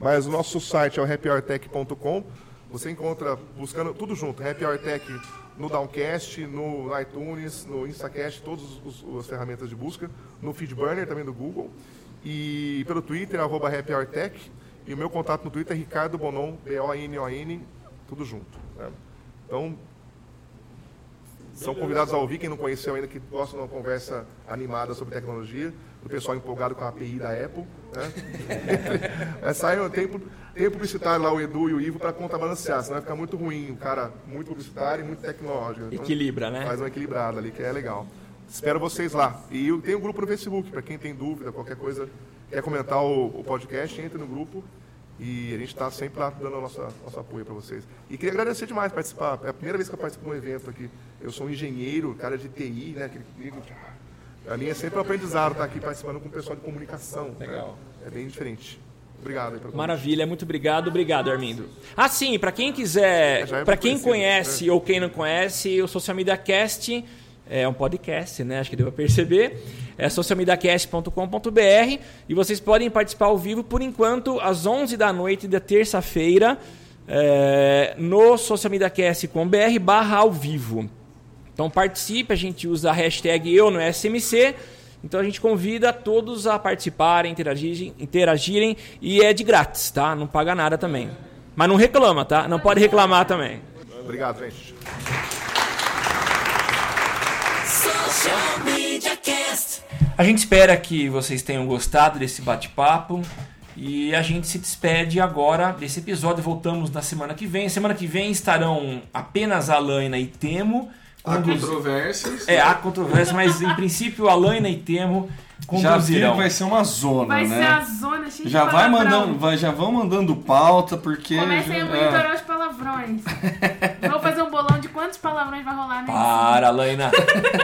F: Mas o nosso site é o happyhourtech.com. Você encontra buscando tudo junto, Happy Hour Tech no Downcast, no iTunes, no Instacast, todas as ferramentas de busca, no Feedburner também do Google. E pelo Twitter, arroba Happy Hour Tech. E o meu contato no Twitter é Ricardo Bonon, B-O-N-O-N, tudo junto. né? Então, são convidados a ouvir, quem não conheceu ainda, que gosta de uma conversa animada sobre tecnologia, o pessoal empolgado com a API da Apple. Né? é, sai, tem, tem publicitário lá, o Edu e o Ivo, para contrabalancear, senão vai ficar muito ruim. Um cara muito publicitário e muito tecnológico. Então,
C: Equilibra, né?
F: Faz uma equilibrada ali, que é legal. Espero vocês lá. E eu tenho um grupo no Facebook, para quem tem dúvida, qualquer coisa, quer comentar o, o podcast, entre no grupo. E a gente está sempre lá dando o nosso, nosso apoio para vocês. E queria agradecer demais participar. É a primeira vez que eu participo de um evento aqui. Eu sou um engenheiro, cara de TI, né? Aquele, a mim é sempre um aprendizado estar aqui participando com o pessoal de comunicação. Legal. É bem diferente. Obrigado.
C: Maravilha, muito obrigado, obrigado Armindo. Ah, sim, para quem quiser,
F: Já é
C: para quem conhece
F: né?
C: ou quem não conhece, o Social Media Cast é um podcast, né? Acho que deu para perceber. É socialmediacast.com.br e vocês podem participar ao vivo por enquanto às 11 da noite da terça-feira é, no socialmediacast.com.br barra ao vivo. Então participe, a gente usa a hashtag eu no SMC. Então a gente convida todos a participarem, interagirem, interagirem e é de grátis, tá? Não paga nada também. Mas não reclama, tá? Não pode reclamar também.
F: Obrigado, gente.
C: A gente espera que vocês tenham gostado desse bate-papo e a gente se despede agora desse episódio. Voltamos na semana que vem. Semana que vem estarão apenas a Laina e Temo.
G: Há controvérsias.
C: É, há controvérsia, mas em princípio a Laina e Temo
G: Já
C: conduzirão.
G: vai ser uma zona,
D: Vai
G: né?
D: ser a zona cheia
G: Já
D: de
G: vai mandando, vai, já vão mandando pauta, porque.
D: Comecem a
G: já-
D: monitorar os palavrões. Vou fazer um bolão de quantos palavrões vai rolar nesse.
C: Para, Laina.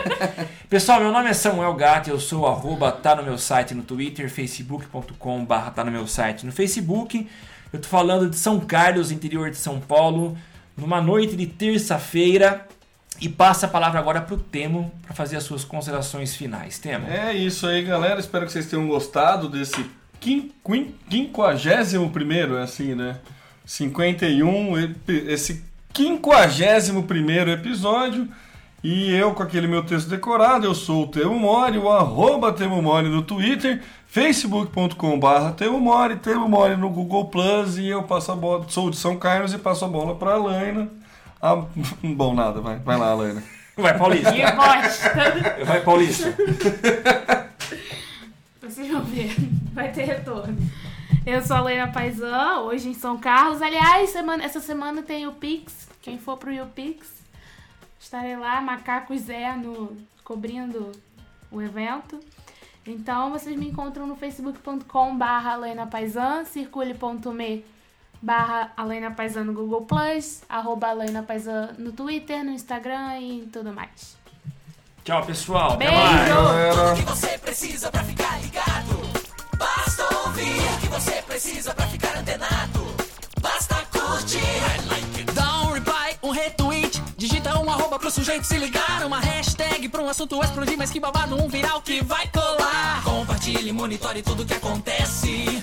C: Pessoal, meu nome é Samuel Gatti, eu sou o arroba, tá no meu site no Twitter, facebook.com barra tá no meu site no Facebook. Eu tô falando de São Carlos, interior de São Paulo, numa noite de terça-feira. E passa a palavra agora pro Temo para fazer as suas considerações finais. Temo.
G: É isso aí, galera. Espero que vocês tenham gostado desse quin- quin- quinquagésimo primeiro, é assim, né?
E: 51, epi- esse 51 episódio. E eu com aquele meu texto decorado, eu sou o Temo Mori, o arroba Temo Mori no Twitter, facebook.com barra Temo Mori, Temo Mori no Google Plus e eu passo a bola, sou de São Carlos e passo a bola pra Alaina. Ah, bom, nada, vai, vai lá, Alaina.
C: Vai, Paulista.
D: Bosta!
C: Vai, Paulista.
D: Vocês vão ver, vai ter retorno. Eu sou a Leila Paisan, hoje em São Carlos. Aliás, semana- essa semana tem o Pix. Quem for pro YouPix, estarei lá, Macaco Zé, no, cobrindo o evento. Então, vocês me encontram no facebook.com barra Paisan, circule.me barra Alena Paisan no Google Plus, arroba Alena Paisan no Twitter, no Instagram e tudo mais.
C: Tchau, pessoal. Até
D: Beijo!
C: mais.
B: Tudo que você precisa pra ficar ligado. Basta ouvir o que você precisa pra ficar antenado. Basta curtir. Dá um reply, um retweet. Digita um arroba pro sujeito se ligar. Uma hashtag pra um assunto explodir, mas que babado, um viral que vai colar. Compartilhe, monitore tudo que acontece.